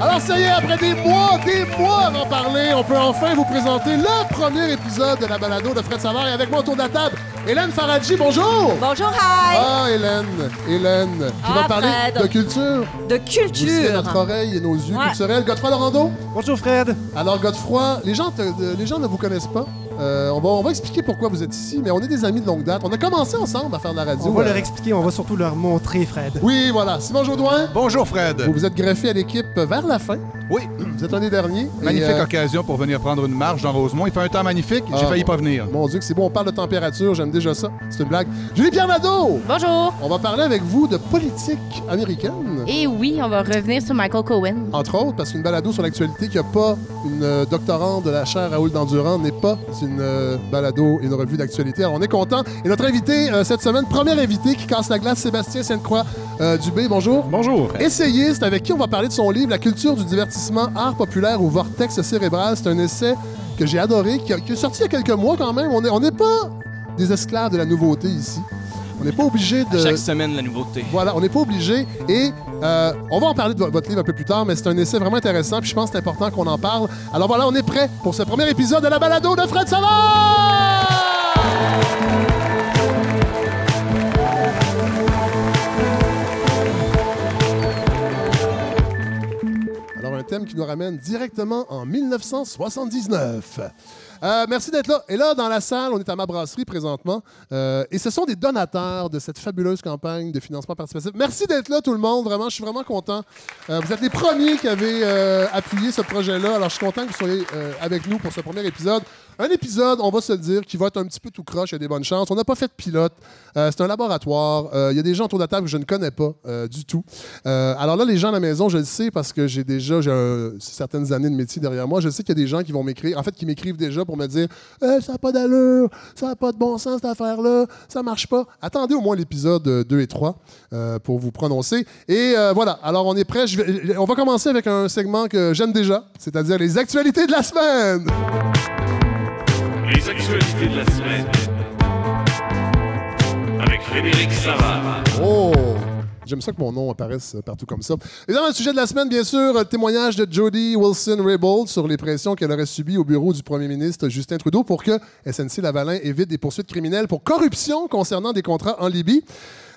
Alors ça y est, après des mois, des mois d'en parler, on peut enfin vous présenter le premier épisode de la balado de Fred Savard. Et avec moi autour de la table, Hélène Faradji, bonjour! Bonjour, hi! Ah, Hélène, Hélène, qui va Ah, parler Fred. de culture. De culture. notre oreille et nos yeux Ouais. culturels. Godefroy Lorando? Bonjour Fred. Alors, Godefroy, les gens, te- les gens ne vous connaissent pas? Euh, on, va, on va expliquer pourquoi vous êtes ici, mais on est des amis de longue date. On a commencé ensemble à faire de la radio. On va euh, leur expliquer, on va surtout leur montrer Fred. Oui, voilà. Simon Jaudoin, Bonjour Fred. vous vous êtes greffé à l'équipe vers la fin. Oui, Vous êtes un des derniers. Et, magnifique euh, occasion pour venir prendre une marche dans Rosemont. Il fait un temps magnifique, j'ai Ah. failli pas venir. Mon Dieu, que c'est bon, on parle de température, j'aime déjà ça. C'est une blague. Julie Pierre Nadeau, Bonjour. on va parler avec vous de politique américaine. Et oui, on va revenir sur Michael Cohen. Entre autres, parce qu'une balado sur l'actualité qui n'a pas une euh, doctorante de la chaire Raoul Dandurand n'est pas une euh, balado et une revue d'actualité. Alors, on est content. Et notre invité euh, cette semaine, premier invité qui casse la glace, Sébastien Sainte-Croix euh, Dubé. Bonjour. Bonjour. Essayiste avec qui on va parler de son livre La culture du divertissement, art populaire ou vortex cérébral. C'est un essai que j'ai adoré, qui, a- qui est sorti il y a quelques mois quand même. On n'est on n'est pas des esclaves de la nouveauté ici. On n'est pas obligé de... Chaque semaine, la nouveauté. Voilà, on n'est pas obligé. Et euh, on va en parler de vo- votre livre un peu plus tard, mais c'est un essai vraiment intéressant. Puis je pense que c'est important qu'on en parle. Alors voilà, on est prêt pour ce premier épisode de la balado de Fred Savard! Qui nous ramène directement en 1979. Euh, merci d'être là. Et là, dans la salle, on est à ma brasserie présentement. Euh, et ce sont des donateurs de cette fabuleuse campagne de financement participatif. Merci d'être là, tout le monde. Vraiment, je suis vraiment content. Euh, vous êtes les premiers qui avez appuyé ce projet-là. Alors, je suis content que vous soyez avec nous pour ce premier épisode. Un épisode, on va se le dire, qui va être un petit peu tout croche. Il y a des bonnes chances. On n'a pas fait de pilote. Euh, c'est un laboratoire. Euh, Il y a des gens autour de la table que je ne connais pas euh, du tout. Alors là, les gens à la maison, je le sais parce que j'ai déjà j'ai, certaines années de métier derrière moi. Je sais qu'il y a des gens qui vont m'écrire, en fait, qui m'écrivent déjà pour me dire ça n'a pas d'allure, ça n'a pas de bon sens cette affaire-là, ça marche pas. Attendez au moins l'épisode euh, 2 et 3 euh, pour vous prononcer. Et voilà, alors on est prêt. On va commencer avec un segment que j'aime déjà, c'est-à-dire les actualités de la semaine. Les actualités de la semaine. Avec Frédéric Savard. Oh! J'aime ça que mon nom apparaisse partout comme ça. Et dans le sujet de la semaine, bien sûr, le témoignage de Jody Wilson-Raybould sur les pressions qu'elle aurait subies au bureau du premier ministre Justin Trudeau pour que SNC-Lavalin évite des poursuites criminelles pour corruption concernant des contrats en Libye.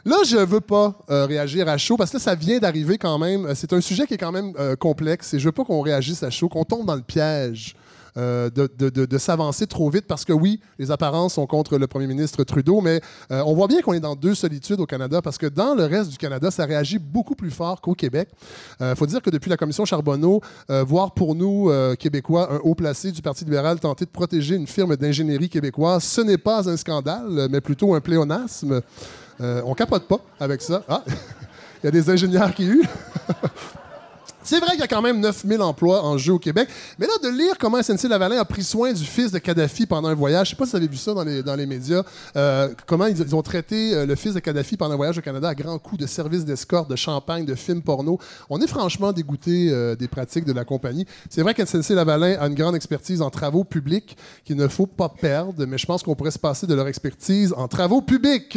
Là, je veux pas euh, réagir à chaud parce que ça vient d'arriver quand même. C'est un sujet qui est quand même euh, complexe et je veux pas qu'on réagisse à chaud, qu'on tombe dans le piège euh, de, s'avancer trop vite parce que oui, les apparences sont contre le premier ministre Trudeau, mais euh, on voit bien qu'on est dans deux solitudes au Canada parce que dans le reste du Canada, ça réagit beaucoup plus fort qu'au Québec. Il faut dire que depuis la commission Charbonneau, euh, voir pour nous, euh, Québécois, un haut placé du Parti libéral tenter de protéger une firme d'ingénierie québécoise, ce n'est pas un scandale, mais plutôt un pléonasme. Euh, on capote pas avec ça. Ah, il y a des ingénieurs qui huent. C'est vrai qu'il y a quand même 9000 emplois en jeu au Québec. Mais là, de lire comment SNC-Lavalin a pris soin du fils de Kadhafi pendant un voyage, je sais pas si vous avez vu ça dans les, médias, euh, comment ils, ont traité euh, le fils de Kadhafi pendant un voyage au Canada à grands coups de services d'escorte, de champagne, de films porno. On est franchement dégoûté euh, des pratiques de la compagnie. C'est vrai qu'SNC-Lavalin a une grande expertise en travaux publics qu'il ne faut pas perdre, mais je pense qu'on pourrait se passer de leur expertise en travaux publics.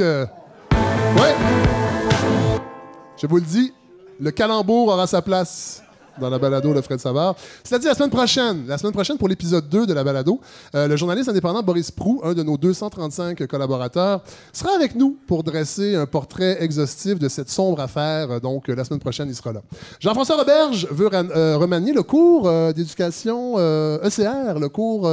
Je vous le dis, le calembour aura sa place dans la balado de Fred Savard. C'est-à-dire la semaine prochaine, la semaine prochaine pour l'épisode 2 de la balado, euh, le journaliste indépendant Boris Prou, un de nos 235 collaborateurs, sera avec nous pour dresser un portrait exhaustif de cette sombre affaire. Donc, euh, la semaine prochaine, il sera là. Jean-François Roberge veut euh, remanier le cours d'éducation ECR, le cours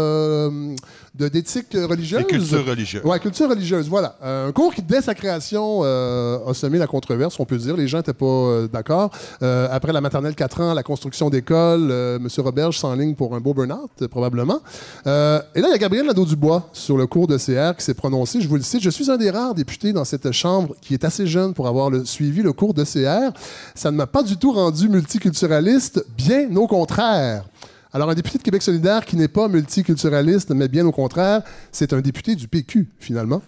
d'éthique religieuse. Et culture religieuse. Ouais, culture religieuse, voilà. Euh, un cours qui, dès sa création, euh, a semé la controverse, on peut dire. Les gens n'étaient pas euh, d'accord. Euh, après la maternelle 4 ans, la construction d'école, euh, M. Roberge s'enligne pour un beau burn-out, probablement. Euh, et là, il y a Gabriel Nadeau-Dubois sur le cours de CR qui s'est prononcé. Je vous le cite, je suis un des rares députés dans cette chambre qui est assez jeune pour avoir le- suivi le cours de CR. Ça ne m'a pas du tout rendu multiculturaliste, bien au contraire. Alors, un député de Québec solidaire qui n'est pas multiculturaliste, mais bien au contraire, c'est un député du PQ, finalement.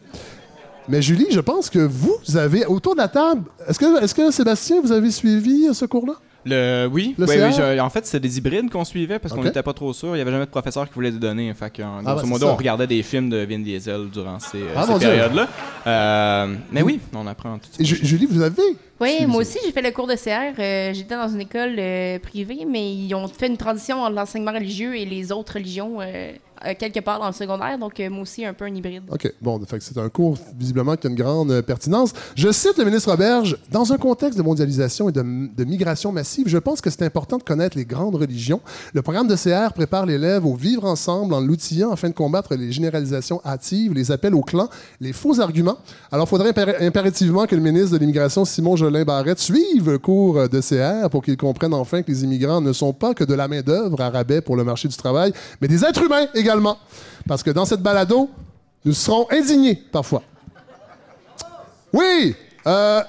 Mais Julie, je pense que vous avez, autour de la table, est-ce que, est que Sébastien, vous avez suivi euh, ce cours-là? Le, oui, Le oui, CR? oui, je- en fait, c'était des hybrides qu'on suivait parce qu'on n'était pas trop sûr. Il n'y avait jamais de professeur qui voulait les donner. Fait en Ah, grosso ben, modo, c'est ça. on regardait des films de Vin Diesel durant ces, euh, Ah, ces périodes-là. Euh, mais oui, on apprend tout Ju- Julie, vous avez Oui, moi aussi, j'ai fait le cours de CR. Euh, J'étais dans une école euh, privée, mais ils ont fait une transition entre l'enseignement religieux et les autres religions euh, quelque part dans le secondaire. Donc, moi aussi, un peu un hybride. OK. Bon, c'est un cours visiblement qui a une grande pertinence. Je cite le ministre Roberge. Dans un contexte de mondialisation et de, de migration massive, je pense que c'est important de connaître les grandes religions. Le programme de CR prépare l'élève au vivre ensemble en l'outillant afin de combattre les généralisations hâtives, les appels au clan, les faux arguments. Alors, il faudrait impér- impérativement que le ministre de l'Immigration, Simon Jolin Barrette, suive le cours euh, de CR pour qu'il comprenne enfin que les immigrants ne sont pas que de la main-d'œuvre à rabais pour le marché du travail, mais des êtres humains également. Parce que dans cette balado, nous serons indignés parfois. Oui! euh,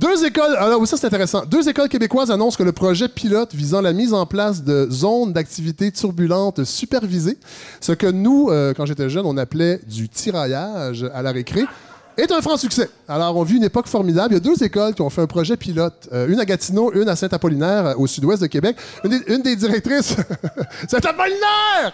deux écoles. Alors, ça c'est intéressant. Deux écoles québécoises annoncent que le projet pilote visant la mise en place de zones d'activité turbulentes supervisées, ce que nous, euh, quand j'étais jeune, on appelait du tiraillage à la récré, est un franc succès. Alors, on vit une époque formidable. Il y a deux écoles qui ont fait un projet pilote, euh, une à Gatineau, une à Saint-Apollinaire, euh, au sud-ouest de Québec. Une des, directrices. Saint-Apollinaire!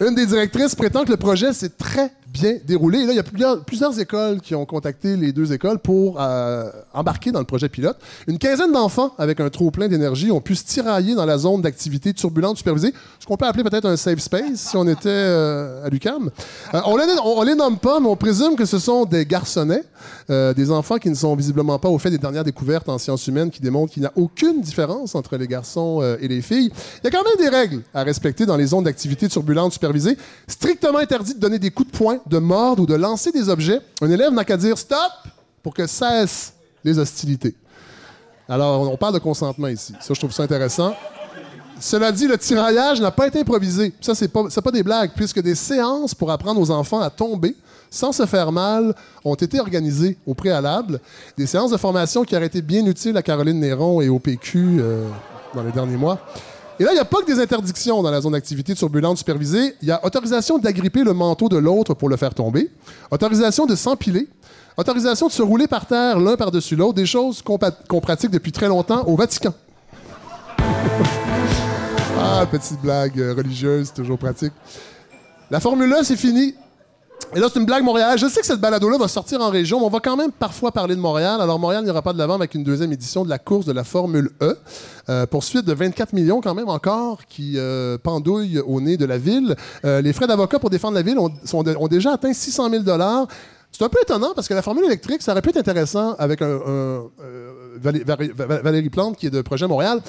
Une des directrices prétend que le projet s'est très bien déroulé. Et là, il y a plusieurs, écoles qui ont contacté les deux écoles pour euh, embarquer dans le projet pilote. Une quinzaine d'enfants avec un trop plein d'énergie ont pu se tirailler dans la zone d'activité turbulente supervisée, ce qu'on peut appeler peut-être un safe space si on était euh, à l'UQAM. Euh, on, on les nomme pas, mais on présume que ce sont des garçonnets, euh, des enfants qui ne sont visiblement pas au fait des dernières découvertes en sciences humaines qui démontrent qu'il n'y a aucune différence entre les garçons euh, et les filles. Il y a quand même des règles à respecter dans les zones d'activité turbulente supervisée. Strictement interdit de donner des coups de poing, de mordre ou de lancer des objets. Un élève n'a qu'à dire stop pour que cessent les hostilités. Alors, on parle de consentement ici. Ça, je trouve ça intéressant. Cela dit, le tiraillage n'a pas été improvisé. Ça, c'est pas, pas des blagues, puisque des séances pour apprendre aux enfants à tomber sans se faire mal ont été organisées au préalable. Des séances de formation qui auraient été bien utiles à Caroline Néron et au PQ euh, dans les derniers mois. Et là, il n'y a pas que des interdictions dans la zone d'activité turbulente supervisée. Il y a autorisation d'agripper le manteau de l'autre pour le faire tomber, autorisation de s'empiler, autorisation de se rouler par terre l'un par-dessus l'autre, des choses qu'on pratique depuis très longtemps au Vatican. ah, petite blague religieuse, toujours pratique. La Formule 1, c'est fini. Et là, c'est une blague Montréal. Je sais que cette balado-là va sortir en région, mais on va quand même parfois parler de Montréal. Alors, Montréal n'ira pas de l'avant avec une deuxième édition de la course de la Formule E. Euh, poursuite de 24 millions, quand même, encore, qui euh, au nez de la ville. Euh, les frais d'avocat pour défendre la ville ont, déjà atteint 600 000 c'est un peu étonnant parce que la formule électrique, ça aurait pu être intéressant avec un, euh, Valé- Valé- Val- Valérie Plante, qui est de Projet Montréal,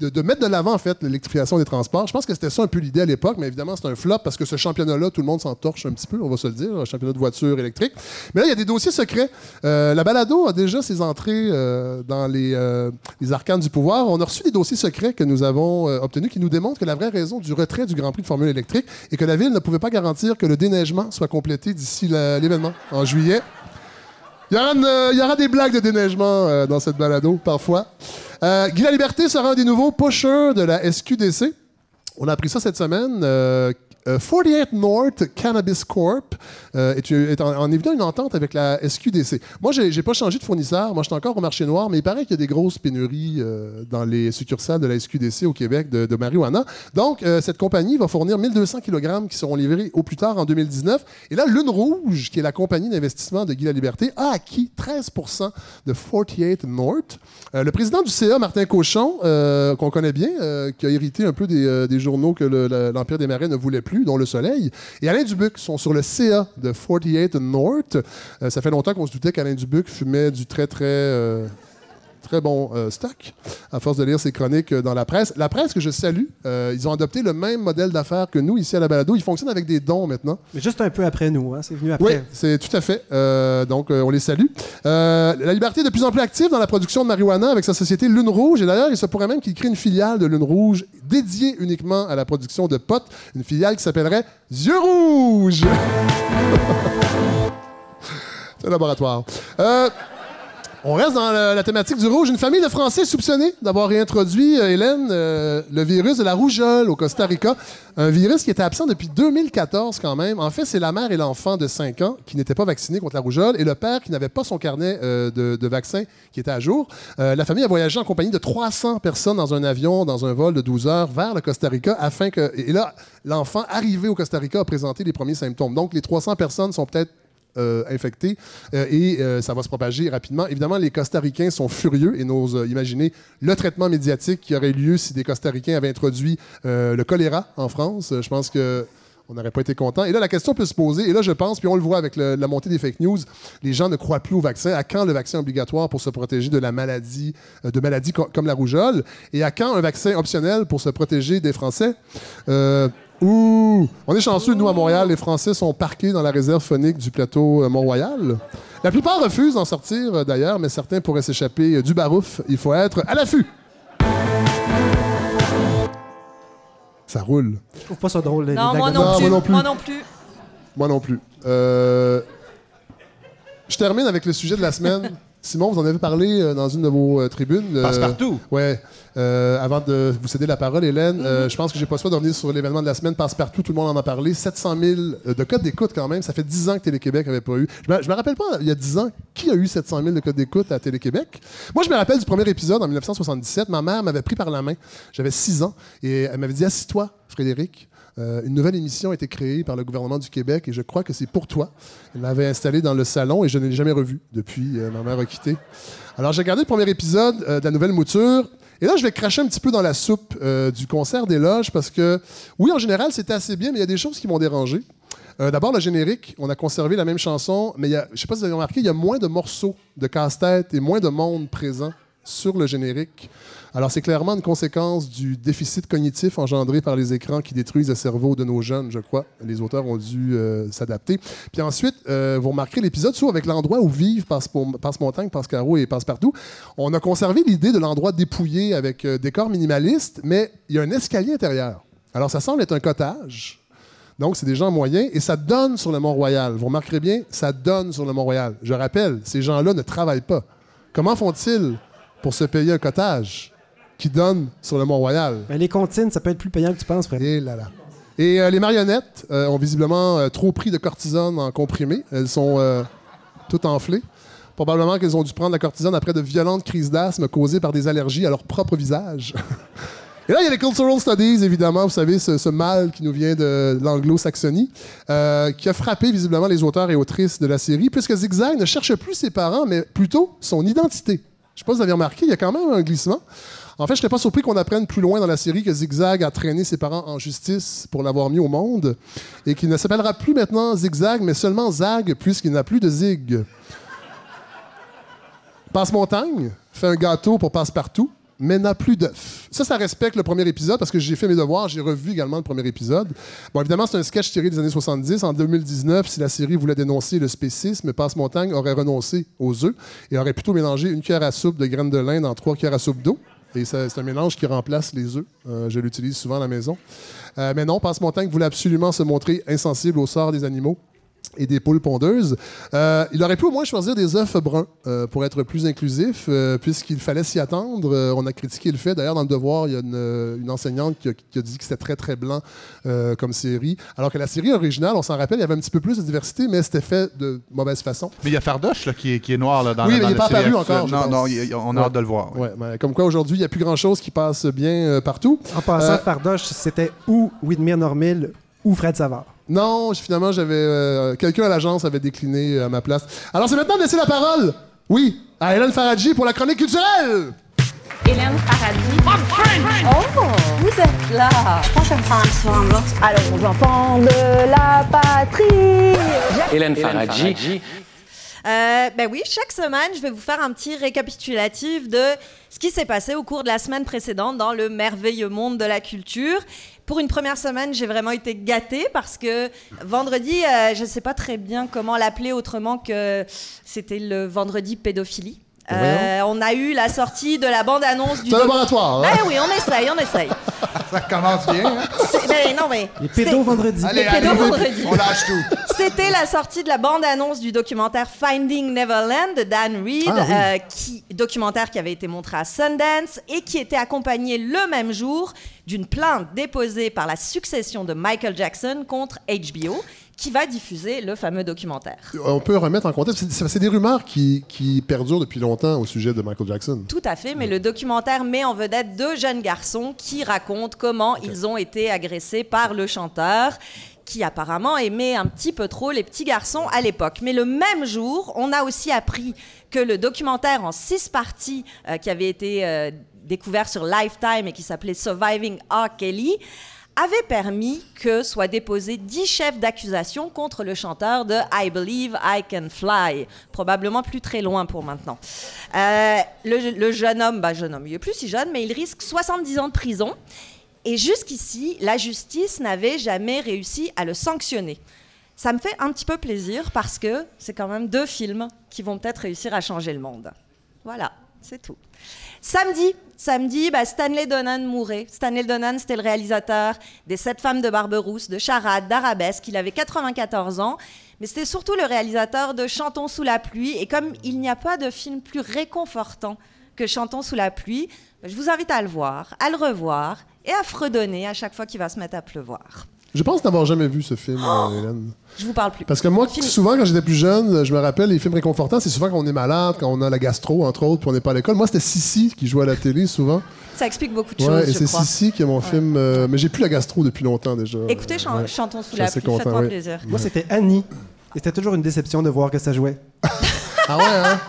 de, mettre de l'avant, en fait, l'électrification des transports. Je pense que c'était ça un peu l'idée à l'époque, mais évidemment, c'est un flop parce que ce championnat-là, tout le monde s'en torche un petit peu, on va se le dire, un championnat de voitures électriques. Mais là, il y a des dossiers secrets. Euh, la balado a déjà ses entrées euh, dans les, euh, les arcanes du pouvoir. On a reçu des dossiers secrets que nous avons obtenus qui nous démontrent que la vraie raison du retrait du Grand Prix de Formule électrique est que la ville ne pouvait pas garantir que le déneigement soit complété d'ici l'événement en juillet. Il y, aura il y aura des blagues de déneigement dans cette balado, parfois. Euh, Guy Liberté sera un des nouveaux pushers de la SQDC. On a appris ça cette semaine. Euh, euh, 48 North Cannabis Corp euh, est, est en, en évident une entente avec la SQDC. Moi, j'ai j'ai pas changé de fournisseur. Moi, je suis encore au marché noir, mais il paraît qu'il y a des grosses pénuries euh, dans les succursales de la SQDC au Québec de, marijuana. Donc, euh, cette compagnie va fournir 1200 kg qui seront livrés au plus tard en 2019. Et là, Lune Rouge, qui est la compagnie d'investissement de Guy Liberté, a acquis 13% de 48 North. Euh, le président du CA, Martin Cochon, euh, qu'on connaît bien, euh, qui a hérité un peu des, euh, journaux que le- la- l'Empire des Marais ne voulait plus, dont Le Soleil, et Alain Dubuc sont sur le CA de 48 North. Euh, ça fait longtemps qu'on se doutait qu'Alain Dubuc fumait du très, très... Très bon euh, stock, à force de lire ses chroniques euh, dans la presse. La presse que je salue, euh, ils ont adopté le même modèle d'affaires que nous ici à la balado. Ils fonctionnent avec des dons maintenant. Mais juste un peu après nous, hein, c'est venu Oui, après. c'est tout à fait. Donc, on les salue. La Liberté est de plus en plus active dans la production de marijuana avec sa société Lune Rouge. Et d'ailleurs, il se pourrait même qu'il crée une filiale de Lune Rouge dédiée uniquement à la production de potes. Une filiale qui s'appellerait Yeux Rouges. c'est un laboratoire. Euh, on reste dans la thématique du rouge. Une famille de Français soupçonnés d'avoir réintroduit, euh, Hélène, euh, le virus de la rougeole au Costa Rica. Un virus qui était absent depuis 2014 quand même. En fait, c'est la mère et l'enfant de 5 ans qui n'étaient pas vaccinés contre la rougeole et le père qui n'avait pas son carnet euh, de, de vaccin qui était à jour. La famille a voyagé en compagnie de 300 personnes dans un avion, dans un vol de 12 heures vers le Costa Rica afin que... Et là, l'enfant arrivé au Costa Rica a présenté les premiers symptômes. Donc, les 300 personnes sont peut-être euh, infectés euh, et euh, ça va se propager rapidement. Évidemment, les Costa-Ricains sont furieux et n'osent imaginer le traitement médiatique qui aurait eu lieu si des Costa-Ricains avaient introduit le choléra en France. Je pense que on n'aurait pas été content. Et là, la question peut se poser, et là, je pense, puis on le voit avec la montée des fake news, les gens ne croient plus au vaccin. À quand le vaccin obligatoire pour se protéger de la maladie, de maladies co- comme la rougeole? Et à quand un vaccin optionnel pour se protéger des Français? Ouh! On est chanceux, nous, à Montréal, les Français sont parqués dans la réserve phonique du plateau euh, Mont-Royal. La plupart refusent d'en sortir, euh, d'ailleurs, mais certains pourraient s'échapper euh, du barouf. Il faut être à l'affût. Ça roule. Je trouve pas ça drôle. les- Non, moi non, Non, plus. moi non plus. Moi non plus. Moi non plus. Euh, Je termine avec le sujet de la semaine. Simon, vous en avez parlé euh, dans une de vos euh, tribunes. euh, Passe-partout. Ouais. Euh, avant de vous céder la parole, Hélène, euh, je pense que j'ai pas le choix de revenir sur l'événement de la semaine. Passe-partout, tout le monde en a parlé. 700 000 euh, de codes d'écoute quand même. Ça fait 10 ans que Télé-Québec n'avait pas eu. Je me, je me rappelle pas, il y a 10 ans, qui a eu 700 000 de codes d'écoute à Télé-Québec? Moi, je me rappelle du premier épisode en 1977. Ma mère m'avait pris par la main. J'avais 6 ans et elle m'avait dit Assis-toi, Frédéric. Euh, une nouvelle émission a été créée par le gouvernement du Québec et je crois que c'est pour toi. Elle m'avait installé dans le salon et je ne l'ai jamais revu depuis. euh, ma mère a quitté. Alors, j'ai regardé le premier épisode euh, de la nouvelle mouture. Et là, je vais cracher un petit peu dans la soupe du concert des loges parce que, oui, en général, c'était assez bien, mais il y a des choses qui m'ont dérangé. D'abord, le générique. On a conservé la même chanson, mais je ne sais pas si vous avez remarqué, il y a moins de morceaux de casse-tête et moins de monde présent sur le générique. Alors, c'est clairement une conséquence du déficit cognitif engendré par les écrans qui détruisent le cerveau de nos jeunes, je crois. Les auteurs ont dû euh, s'adapter. Puis ensuite, euh, vous remarquerez l'épisode sur avec l'endroit où vivent Passe-Montagne, Passe-Caro et Passe-Partout. On a conservé l'idée de l'endroit dépouillé avec euh, décor minimaliste, mais il y a un escalier intérieur. Alors, ça semble être un cottage. Donc, c'est des gens moyens et ça donne sur le Mont-Royal. Vous remarquerez bien, ça donne sur le Mont-Royal. Je rappelle, ces gens-là ne travaillent pas. Comment font-ils pour se payer un cottage? Qui donne sur le Mont-Royal? Ben, les comptines, ça peut être plus payant que tu penses, frère. Et là là. Et euh, les marionnettes euh, ont visiblement euh, trop pris de cortisone en comprimé. Elles sont toutes enflées. Probablement qu'elles ont dû prendre la cortisone après de violentes crises d'asthme causées par des allergies à leur propre visage. Et là, il y a les cultural studies, évidemment, vous savez, ce, ce mal qui nous vient de l'anglo-saxonie, euh, qui a frappé visiblement les auteurs et autrices de la série, puisque Zigzag ne cherche plus ses parents, mais plutôt son identité. Je sais pas si vous avez remarqué, il y a quand même un glissement. En fait, je n'étais pas surpris qu'on apprenne plus loin dans la série que Zigzag a traîné ses parents en justice pour l'avoir mis au monde et qu'il ne s'appellera plus maintenant Zigzag, mais seulement Zag, puisqu'il n'a plus de zig. Passe-Montagne fait un gâteau pour Passe-Partout, mais n'a plus d'œufs. Ça, ça respecte le premier épisode parce que j'ai fait mes devoirs, j'ai revu également le premier épisode. Bon, évidemment, c'est un sketch tiré des années 70. En 2019, si la série voulait dénoncer le spécisme, Passe-Montagne aurait renoncé aux œufs et aurait plutôt mélangé une cuillère à soupe de graines de lin dans trois cuillères à soupe d'eau. Et c'est un mélange qui remplace les œufs. Euh, je l'utilise souvent à la maison. Euh, mais non, Passe-Montagne voulait absolument se montrer insensible au sort des animaux et des poules pondeuses. Euh, il aurait pu au moins choisir des œufs bruns euh, pour être plus inclusif, euh, puisqu'il fallait s'y attendre. Euh, on a critiqué le fait. D'ailleurs, dans le devoir, il y a une, une enseignante qui a, qui a dit que c'était très, très blanc euh, comme série. Alors que la série originale, on s'en rappelle, il y avait un petit peu plus de diversité, mais c'était fait de mauvaise façon. Mais il y a Fardoche là, qui, est, qui est noir là, dans Oui, la mais dans il est la pas série apparu actuelle. encore, Non, non, il- on a Ouais. hâte de le voir. oui. Ouais, mais comme quoi, aujourd'hui, il n'y a plus grand-chose qui passe bien euh, partout. En passant, Euh, Fardoche, c'était ou Widmir Normil ou Fred Savard. Non, finalement, j'avais euh, quelqu'un à l'agence avait décliné euh, à ma place. Alors, c'est maintenant de laisser la parole, oui, à Hélène Faradji pour la chronique culturelle. Hélène Paradis. Oh, vous êtes là. Je prends ensemble. Alors, aux enfants de la patrie Hélène Faradji. Euh, ben oui, chaque semaine, je vais vous faire un petit récapitulatif de ce qui s'est passé au cours de la semaine précédente dans le merveilleux monde de la culture. Pour une première semaine, j'ai vraiment été gâtée parce que vendredi, euh, je ne sais pas très bien comment l'appeler autrement que c'était le vendredi pédophilie. Euh, on a eu la sortie de la bande-annonce du... C'est un laboratoire. hein? Ah oui, on essaye, on essaye. Ça commence bien. hein? C'est- ben non, mais... Les c'était- pédos vendredi. Allez, pédos allez, vendredi. on lâche tout. C'était la sortie de la bande-annonce du documentaire Finding Neverland de Dan Reed, Ah oui. euh, qui, documentaire qui avait été montré à Sundance et qui était accompagné le même jour d'une plainte déposée par la succession de Michael Jackson contre HBO, qui va diffuser le fameux documentaire. On peut remettre en contexte. C'est- des rumeurs qui, qui perdurent depuis longtemps au sujet de Michael Jackson. Tout à fait, mais le documentaire met en vedette deux jeunes garçons qui racontent comment ils ont été agressés par le chanteur, qui apparemment aimait un petit peu trop les petits garçons à l'époque. Mais le même jour, on a aussi appris que le documentaire en six parties euh, qui avait été euh, découvert sur Lifetime et qui s'appelait Surviving R. Kelly avait permis que soient déposés dix chefs d'accusation contre le chanteur de I Believe I Can Fly, probablement plus très loin pour maintenant. Euh, le, jeune homme, bah jeune homme, il est plus si jeune, mais il risque 70 ans de prison. Et jusqu'ici, la justice n'avait jamais réussi à le sanctionner. Ça me fait un petit peu plaisir parce que c'est quand même deux films qui vont peut-être réussir à changer le monde. Voilà, c'est tout. Samedi, samedi, bah, Stanley Donan mourait. Stanley Donan, c'était le réalisateur des Sept femmes de Barberousse, de Charade, d'Arabesque. Il avait 94 ans, mais c'était surtout le réalisateur de Chantons sous la pluie. Et comme il n'y a pas de film plus réconfortant que Chantons sous la pluie, je vous invite à le voir, à le revoir et à fredonner à chaque fois qu'il va se mettre à pleuvoir. Je pense n'avoir jamais vu ce film, euh, Hélène. Je vous parle plus. Parce que moi, Fini. souvent, quand j'étais plus jeune, je me rappelle, les films réconfortants, c'est souvent quand on est malade, quand on a la gastro, entre autres, puis on n'est pas à l'école. Moi, c'était Sissi qui jouait à la télé, souvent. Ça explique beaucoup de Ouais, choses, et c'est. Sissi qui est mon film. euh, mais j'ai plus la gastro depuis longtemps déjà. Écoutez, Ouais. chantons sous la pluie, content, faites-moi oui. plaisir. Moi, c'était Annie. Et c'était toujours une déception de voir que ça jouait. Ah ouais, hein?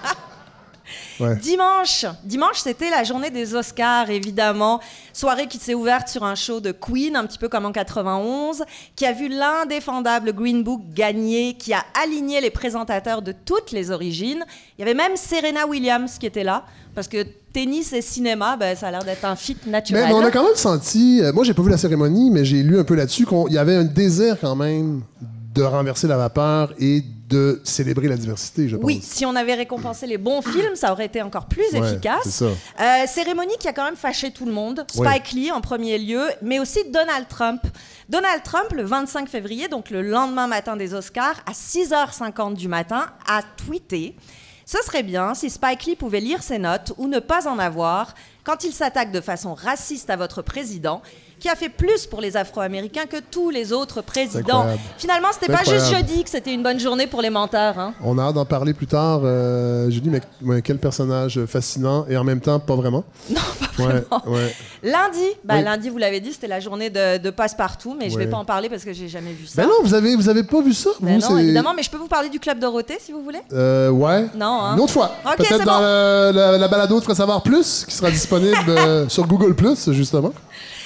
Ouais. Dimanche, dimanche, c'était la journée des Oscars, évidemment. Soirée qui s'est ouverte sur un show de Queen, un petit peu comme en 91, qui a vu l'indéfendable Green Book gagner, qui a aligné les présentateurs de toutes les origines. Il y avait même Serena Williams qui était là, parce que tennis et cinéma, ben, ça a l'air d'être un fit naturel. Mais, mais on a quand même senti. euh, moi, j'ai pas vu la cérémonie, mais j'ai lu un peu là-dessus qu'il y avait un désir quand même de renverser la vapeur et de célébrer la diversité, je pense. Oui, si on avait récompensé les bons films, ça aurait été encore plus Ouais, efficace. Euh, cérémonie qui a quand même fâché tout le monde. Spike Lee en premier lieu, mais aussi Donald Trump. Donald Trump, le 25 février, donc le lendemain matin des Oscars, à 6h50 du matin, a tweeté Ce serait bien si Spike Lee pouvait lire ses notes ou ne pas en avoir quand il s'attaque de façon raciste à votre président, qui a fait plus pour les Afro-Américains que tous les autres présidents. Finalement, c'était pas juste jeudi que c'était une bonne journée pour les menteurs. Hein. On a hâte d'en parler plus tard. Euh, Julie, mais, mais quel personnage fascinant et en même temps pas vraiment. Non, pas Ouais, vraiment. ouais. Lundi, bah, Oui. lundi, vous l'avez dit, c'était la journée de, de passe-partout, mais je vais Ouais. pas en parler parce que j'ai jamais vu ça. Ben non, vous avez, vous avez pas vu ça, Ben vous? non, évidemment, mais je peux vous parler du Club Dorothée si vous voulez? Euh, ouais. Non, hein. Une autre fois. Ok, Peut-être dans bon. le- la, la balado de savoir plus, qui sera disponible euh, sur Google Plus, justement.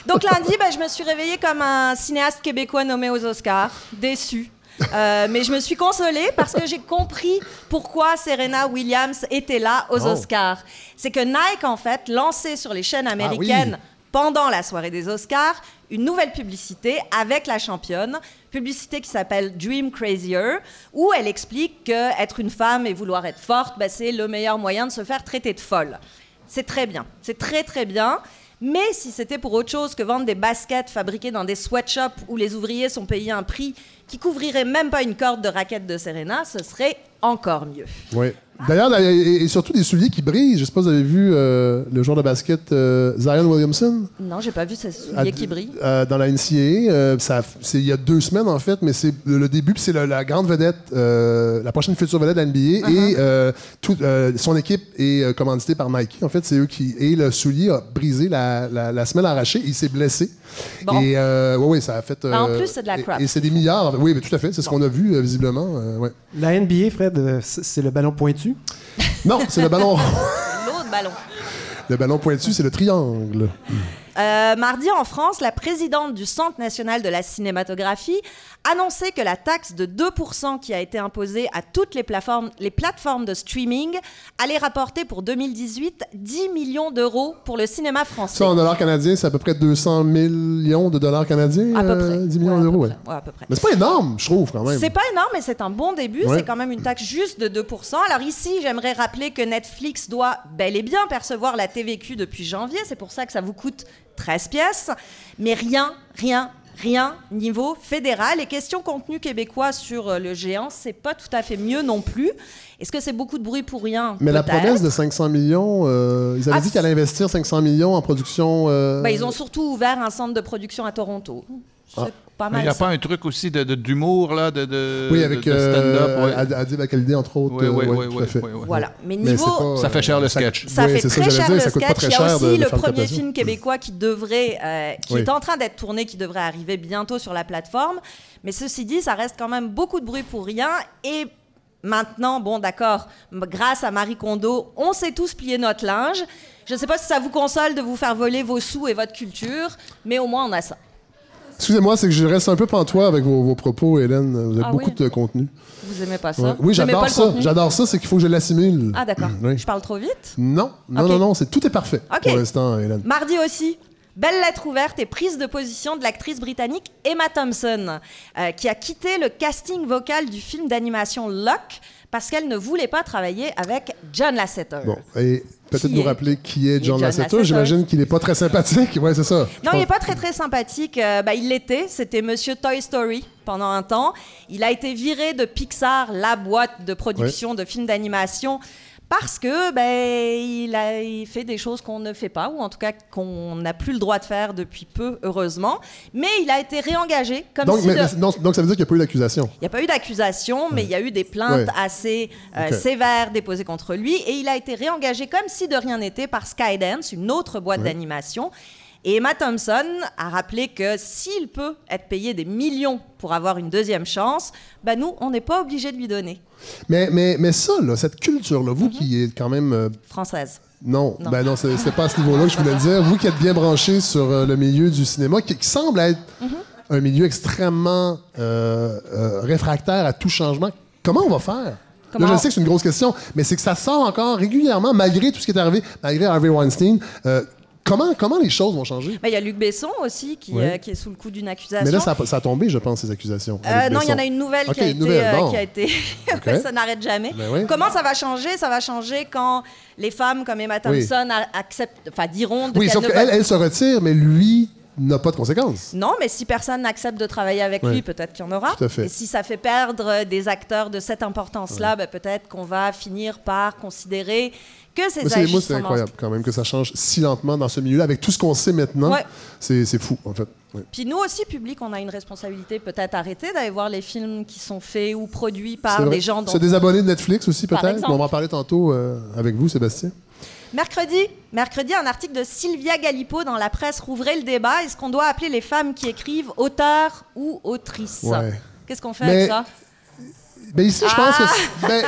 Donc lundi, bah, je me suis réveillée comme un cinéaste québécois nommé aux Oscars, déçu. Euh, mais je me suis consolée parce que j'ai compris pourquoi Serena Williams était là aux Oh. Oscars. C'est que Nike, en fait, lançait sur les chaînes américaines pendant la soirée des Oscars une nouvelle publicité avec la championne, publicité qui s'appelle Dream Crazier, où elle explique que être une femme et vouloir être forte, bah, c'est le meilleur moyen de se faire traiter de folle. C'est très bien, c'est très très bien. Mais si c'était pour autre chose que vendre des baskets fabriquées dans des sweatshops où les ouvriers sont payés un prix qui couvrirait même pas une corde de raquette de Serena, ce serait encore mieux. Oui. D'ailleurs, et, et surtout des souliers qui brillent. Je sais pas si vous avez vu euh, le joueur de basket euh, Zion Williamson? Non, j'ai pas vu ces À- souliers qui brillent. euh, dans la NCAA. euh, ça, c'est il y a deux semaines, en fait, mais c'est le, début, puis c'est la, la grande vedette, euh, la prochaine future vedette de la NBA. Et euh, tout, euh, son équipe est euh, commanditée par Nike. En fait, c'est eux qui. Et le soulier a brisé la, la, la semelle arrachée. Il s'est blessé. Bon. Et euh, ouais, ouais, ça a fait. Ben, en plus, c'est de la et- crap. Et, c'est des milliards. Oui, mais tout à fait. C'est ce qu'on a vu, euh, visiblement. euh, ouais. La NBA, Fred, c'est le ballon pointu. Non, c'est le ballon. L'autre ballon. le ballon pointu, c'est le triangle. Euh, mardi, en France, la présidente du Centre national de la cinématographie annonçait que la taxe de 2% qui a été imposée à toutes les plateformes, les plateformes de streaming allait rapporter pour 2018 10 millions d'euros pour le cinéma français. Ça, en dollars canadiens, c'est à peu près 200 millions de dollars canadiens. À peu euh, près. 10 millions d'euros, ouais. Ouais, à peu près. Mais c'est pas énorme, je trouve, quand même. C'est pas énorme, mais c'est un bon début. Ouais. C'est quand même une taxe juste de 2%. Alors ici, j'aimerais rappeler que Netflix doit bel et bien percevoir la TVQ depuis janvier. C'est pour ça que ça vous coûte 13 pièces. Mais rien, rien, rien niveau fédéral. Et question contenu québécois sur euh, le géant, c'est pas tout à fait mieux non plus. Est-ce que c'est beaucoup de bruit pour rien Mais la promesse de 500 millions, euh, ils avaient Ah, dit qu'elle allait investir 500 millions en production. euh, Bah, ils ont surtout ouvert un centre de production à Toronto. Ah. pas Mais mal. il n'y a ça. pas un truc aussi de- de- d'humour, là, de, de, Oui, avec de, de stand-up. euh, ouais. Ad- Adib Akalidé, entre autres. Oui, euh, oui, ouais, oui. Voilà. Mais niveau. pas, Ça fait cher le sketch. Ça Oui, fait très cher dire, le sketch. très Il y a de- aussi de le premier film québécois qui devrait, euh, qui Oui. est en train d'être tourné, qui devrait arriver bientôt sur la plateforme. Mais ceci dit, ça reste quand même beaucoup de bruit pour rien. Et maintenant, bon, d'accord, grâce à Marie Kondo, on sait tous plier notre linge. Je ne sais pas si ça vous console de vous faire voler vos sous et votre culture, mais au moins on a ça. Excusez-moi, c'est que je reste un peu pantois avec vos, vos propos, Hélène. Vous avez Ah beaucoup oui? de contenu. Vous aimez pas ça? Ouais. Oui, j'adore ça. J'adore ça, c'est qu'il faut que je l'assimile. Ah d'accord. Oui. Je parle trop vite? Non, non, non, non, c'est tout est parfait pour l'instant, Hélène. Mardi aussi, belle lettre ouverte et prise de position de l'actrice britannique Emma Thompson, euh, qui a quitté le casting vocal du film d'animation Luck parce qu'elle ne voulait pas travailler avec John Lasseter. Bon, et peut-être nous est- rappeler qui est John John Lasseter. Lasseter. J'imagine qu'il n'est pas très sympathique. Ouais, c'est ça. Non, il n'est pas très très sympathique. Euh, bah, il l'était. C'était Monsieur Toy Story pendant un temps. Il a été viré de Pixar, la boîte de production de films d'animation, parce que ben il a il fait des choses qu'on ne fait pas, ou en tout cas qu'on n'a plus le droit de faire depuis peu, heureusement. Mais il a été réengagé comme Donc, si mais- de- mais- non, donc, ça veut dire qu'il n'y a pas eu d'accusation? il n'y a pas eu d'accusation, mais il y a eu des plaintes Ouais. assez euh, sévères déposées contre lui. Et il a été réengagé comme si de rien n'était par Skydance, une autre boîte Ouais. d'animation. Et Emma Thompson a rappelé que s'il peut être payé des millions pour avoir une deuxième chance, bah nous, on n'est pas obligé de lui donner. Mais, mais, mais ça, là, cette culture-là, vous Mhm. qui êtes quand même. euh, Française. non, Non. ben non, c'est pas à ce niveau-là que je voulais le dire. Vous qui êtes bien branché sur euh, le milieu du cinéma, qui, qui semble être Mhm. un milieu extrêmement euh, réfractaire à tout changement, comment on va faire? Comment Là, je sais que c'est une grosse question, mais c'est que ça sort encore régulièrement, malgré tout ce qui est arrivé, malgré Harvey Weinstein. Euh, comment, comment les choses vont changer? Bah, Il y a Luc Besson aussi qui, euh, qui est sous le coup d'une accusation. Mais là, ça a, ça a tombé, je pense, ces accusations. Euh, non, il y en a une nouvelle, Ok, qui, a une été, nouvelle, euh, bon. qui a été. Ça n'arrête jamais. Ben oui. Comment ça va changer? Ça va changer quand les femmes comme Emma. Thompson acceptent, enfin diront de Oui, sauf qu'elle, elle se retire, mais lui n'a pas de conséquences. Non, mais si personne n'accepte de travailler avec lui, peut-être qu'il y en aura. Tout à fait. Et si ça fait perdre des acteurs de cette importance-là, ben, peut-être qu'on va finir par considérer que ces Moi, c'est- moi, c'est agissements- incroyable quand même que ça change si lentement dans ce milieu-là, avec tout ce qu'on sait maintenant. Ouais. C'est fou, en fait. Ouais. Puis nous aussi, public, on a une responsabilité peut-être arrêter d'aller voir les films qui sont faits ou produits par des gens dont Se désabonner de Netflix aussi, peut-être? On va en parler tantôt euh, avec vous, Sébastien. Mercredi, mercredi, un article de Sylvia Galipo dans la presse rouvrait le débat. Est-ce qu'on doit appeler les femmes qui écrivent auteurs ou autrices? Ouais. Qu'est-ce qu'on fait Mais- avec ça? Ben ici, je pense Ah! que. c'est- Ben,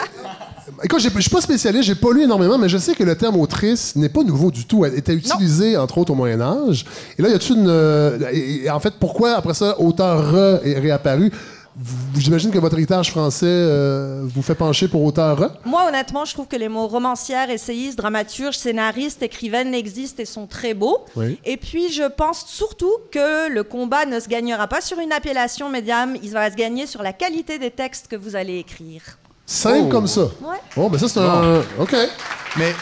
écoute, je suis pas spécialiste, j'ai pas lu énormément, mais je sais que le terme autrice n'est pas nouveau du tout. Elle était utilisée, entre autres, au Moyen-Âge. Et là, y a toute une. euh, et, et en fait, pourquoi, après ça, auteur re est réapparu? J'imagine que votre héritage français euh, vous fait pencher pour auteur Moi, honnêtement, je trouve que les mots romancière, essayiste, dramaturge, scénariste, écrivaine existent et sont très beaux. Oui. Et puis, je pense surtout que le combat ne se gagnera pas sur une appellation médium, il va se gagner sur la qualité des textes que vous allez écrire. Simple Oh. comme ça. Ouais. Bon, ben ça, c'est un. OK. Mais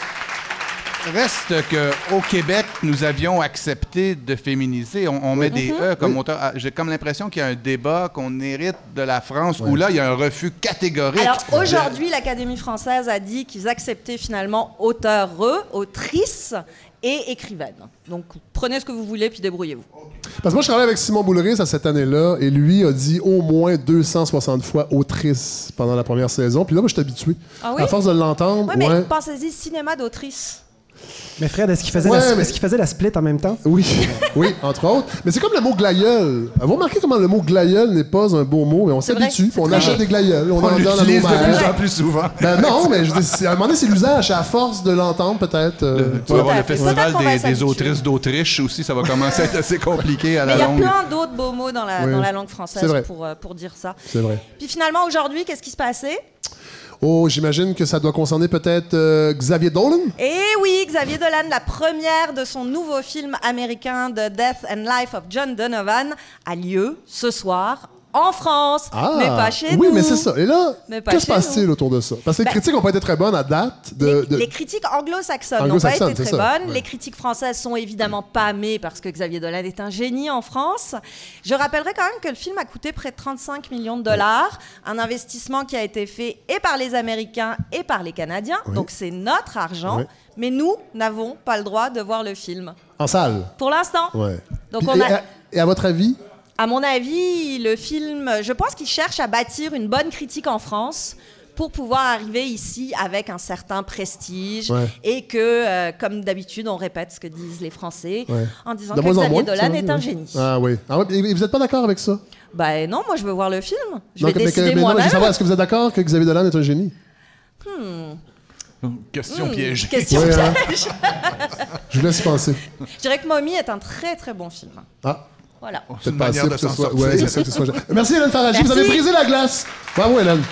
reste qu'au Québec, nous avions accepté de féminiser. On, on met des E comme Oui. auteur. Ah, J'ai comme l'impression qu'il y a un débat qu'on hérite de la France où là, il y a un refus catégorique. Alors aujourd'hui, l'Académie française a dit qu'ils acceptaient finalement auteur, autrice et écrivaine. Donc prenez ce que vous voulez puis débrouillez-vous. Parce que moi, je travaille avec Simon Boulris à cette année-là, et lui a dit au moins 260 fois autrice pendant la première saison. Puis là, moi, je suis habitué. Ah oui? À force de l'entendre, Ouais, mais ouais. pensez-y, cinéma d'autrice. Mais Fred, est-ce qu'il faisait, Ouais, la, mais- faisait la split en même temps? Oui, oui, entre autres. Mais c'est comme le mot glaïeul. Vous remarquez comment le mot glaïeul n'est pas un beau mot, mais on s'habitue, on achète vrai. des glaïeuls, on, on en donne de plus en plus souvent. Ben non, mais je dis, c'est- à un moment donné, c'est l'usage, à force de l'entendre, peut-être. euh, Tu vas avoir le festival des, autrices d'Autriche aussi, ça va commencer à être assez compliqué à Mais la il y a longue. plein d'autres beaux mots dans la, Oui. dans la langue française pour, euh, pour dire ça. C'est vrai. Puis finalement, aujourd'hui, qu'est-ce qui se passait? Oh, j'imagine que ça doit concerner peut-être euh, Xavier Dolan? Eh oui, Xavier Dolan, la première de son nouveau film américain The Death and Life of John Donovan, a lieu ce soir en France, mais pas chez oui, nous. mais c'est ça. Et là, pas que se passe-t-il autour de ça? Parce que les Ben, critiques n'ont pas été très bonnes à date. De, Les, de- les critiques anglo-saxonnes n'ont pas été très ça, bonnes. ouais. Les critiques françaises sont évidemment pâmées parce que Xavier Dolan est un génie en France. Je rappellerai quand même que le film a coûté près de 35 millions de dollars, un investissement qui a été fait et par les Américains et par les Canadiens. Oui. Donc c'est notre argent, Oui. mais nous n'avons pas le droit de voir le film En salle. pour l'instant. Donc Puis, on et, a- à, et à votre avis, à mon avis, le film, je pense qu'il cherche à bâtir une bonne critique en France pour pouvoir arriver ici avec un certain prestige Ouais. et que, euh, comme d'habitude, on répète ce que disent les Français Ouais. en disant De que Xavier moins, Dolan est un génie. Ah oui. Ah ouais, et vous n'êtes pas d'accord avec ça? Bah non, moi je veux voir le film. Je Donc, vais mais- décider non, je moi-même. savoir, est-ce que vous êtes d'accord que Xavier Dolan est un génie? Question Hmm, piège. Question Ouais, hein. piège. Je vous laisse y penser. Je dirais que Mommy est un très très bon film. Ah, Voilà. C'est pas manière assez que ce s'en soit... sortir. Ouais, c'est ça, que ce soit... Merci Hélène Faraji, vous avez brisé la glace. Bravo Hélène.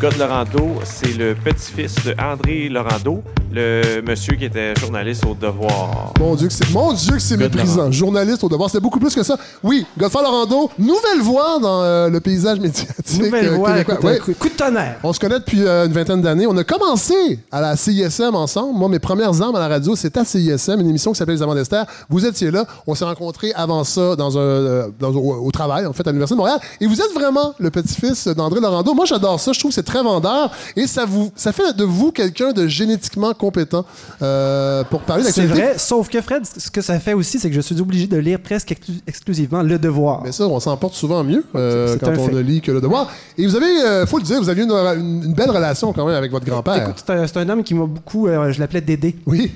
God Laurando, c'est le petit-fils de André Laurando, le monsieur qui était journaliste au Devoir. Mon Dieu, que c'est, mon Dieu, que c'est méprisant. Journaliste au devoir, c'est beaucoup plus que ça. Oui, Godfrey Laurando, nouvelle voix dans euh, le paysage médiatique Nouvelle euh, voix, québécois. coup, de tonnerre. On se connaît depuis euh, une vingtaine d'années. On a commencé à la CISM ensemble. Moi, mes premières armes à la radio, c'était à CISM, une émission qui s'appelait Les Amants d'Esther. Vous étiez là. On s'est rencontrés avant ça dans un, euh, dans- au, au travail, en fait, à l'Université de Montréal. Et vous êtes vraiment le petit-fils d'André Laurando. Moi, j'adore ça. Je trouve que c'est très vendeur. Et ça, vous, ça fait de vous quelqu'un de génétiquement compétent euh, pour parler C'est d'actualité. vrai, sauf que Fred, ce que ça fait aussi, c'est que je suis obligé de lire presque exclu- exclusivement Le Devoir. Mais ça, on s'en porte souvent mieux euh, C'est quand on fait. ne lit que le devoir. Et vous avez, euh, faut le dire, vous aviez une, une- une belle relation quand même avec votre grand-père. Écoute, c'est un, c'est un homme qui m'a beaucoup. euh, je l'appelais Dédé. Oui.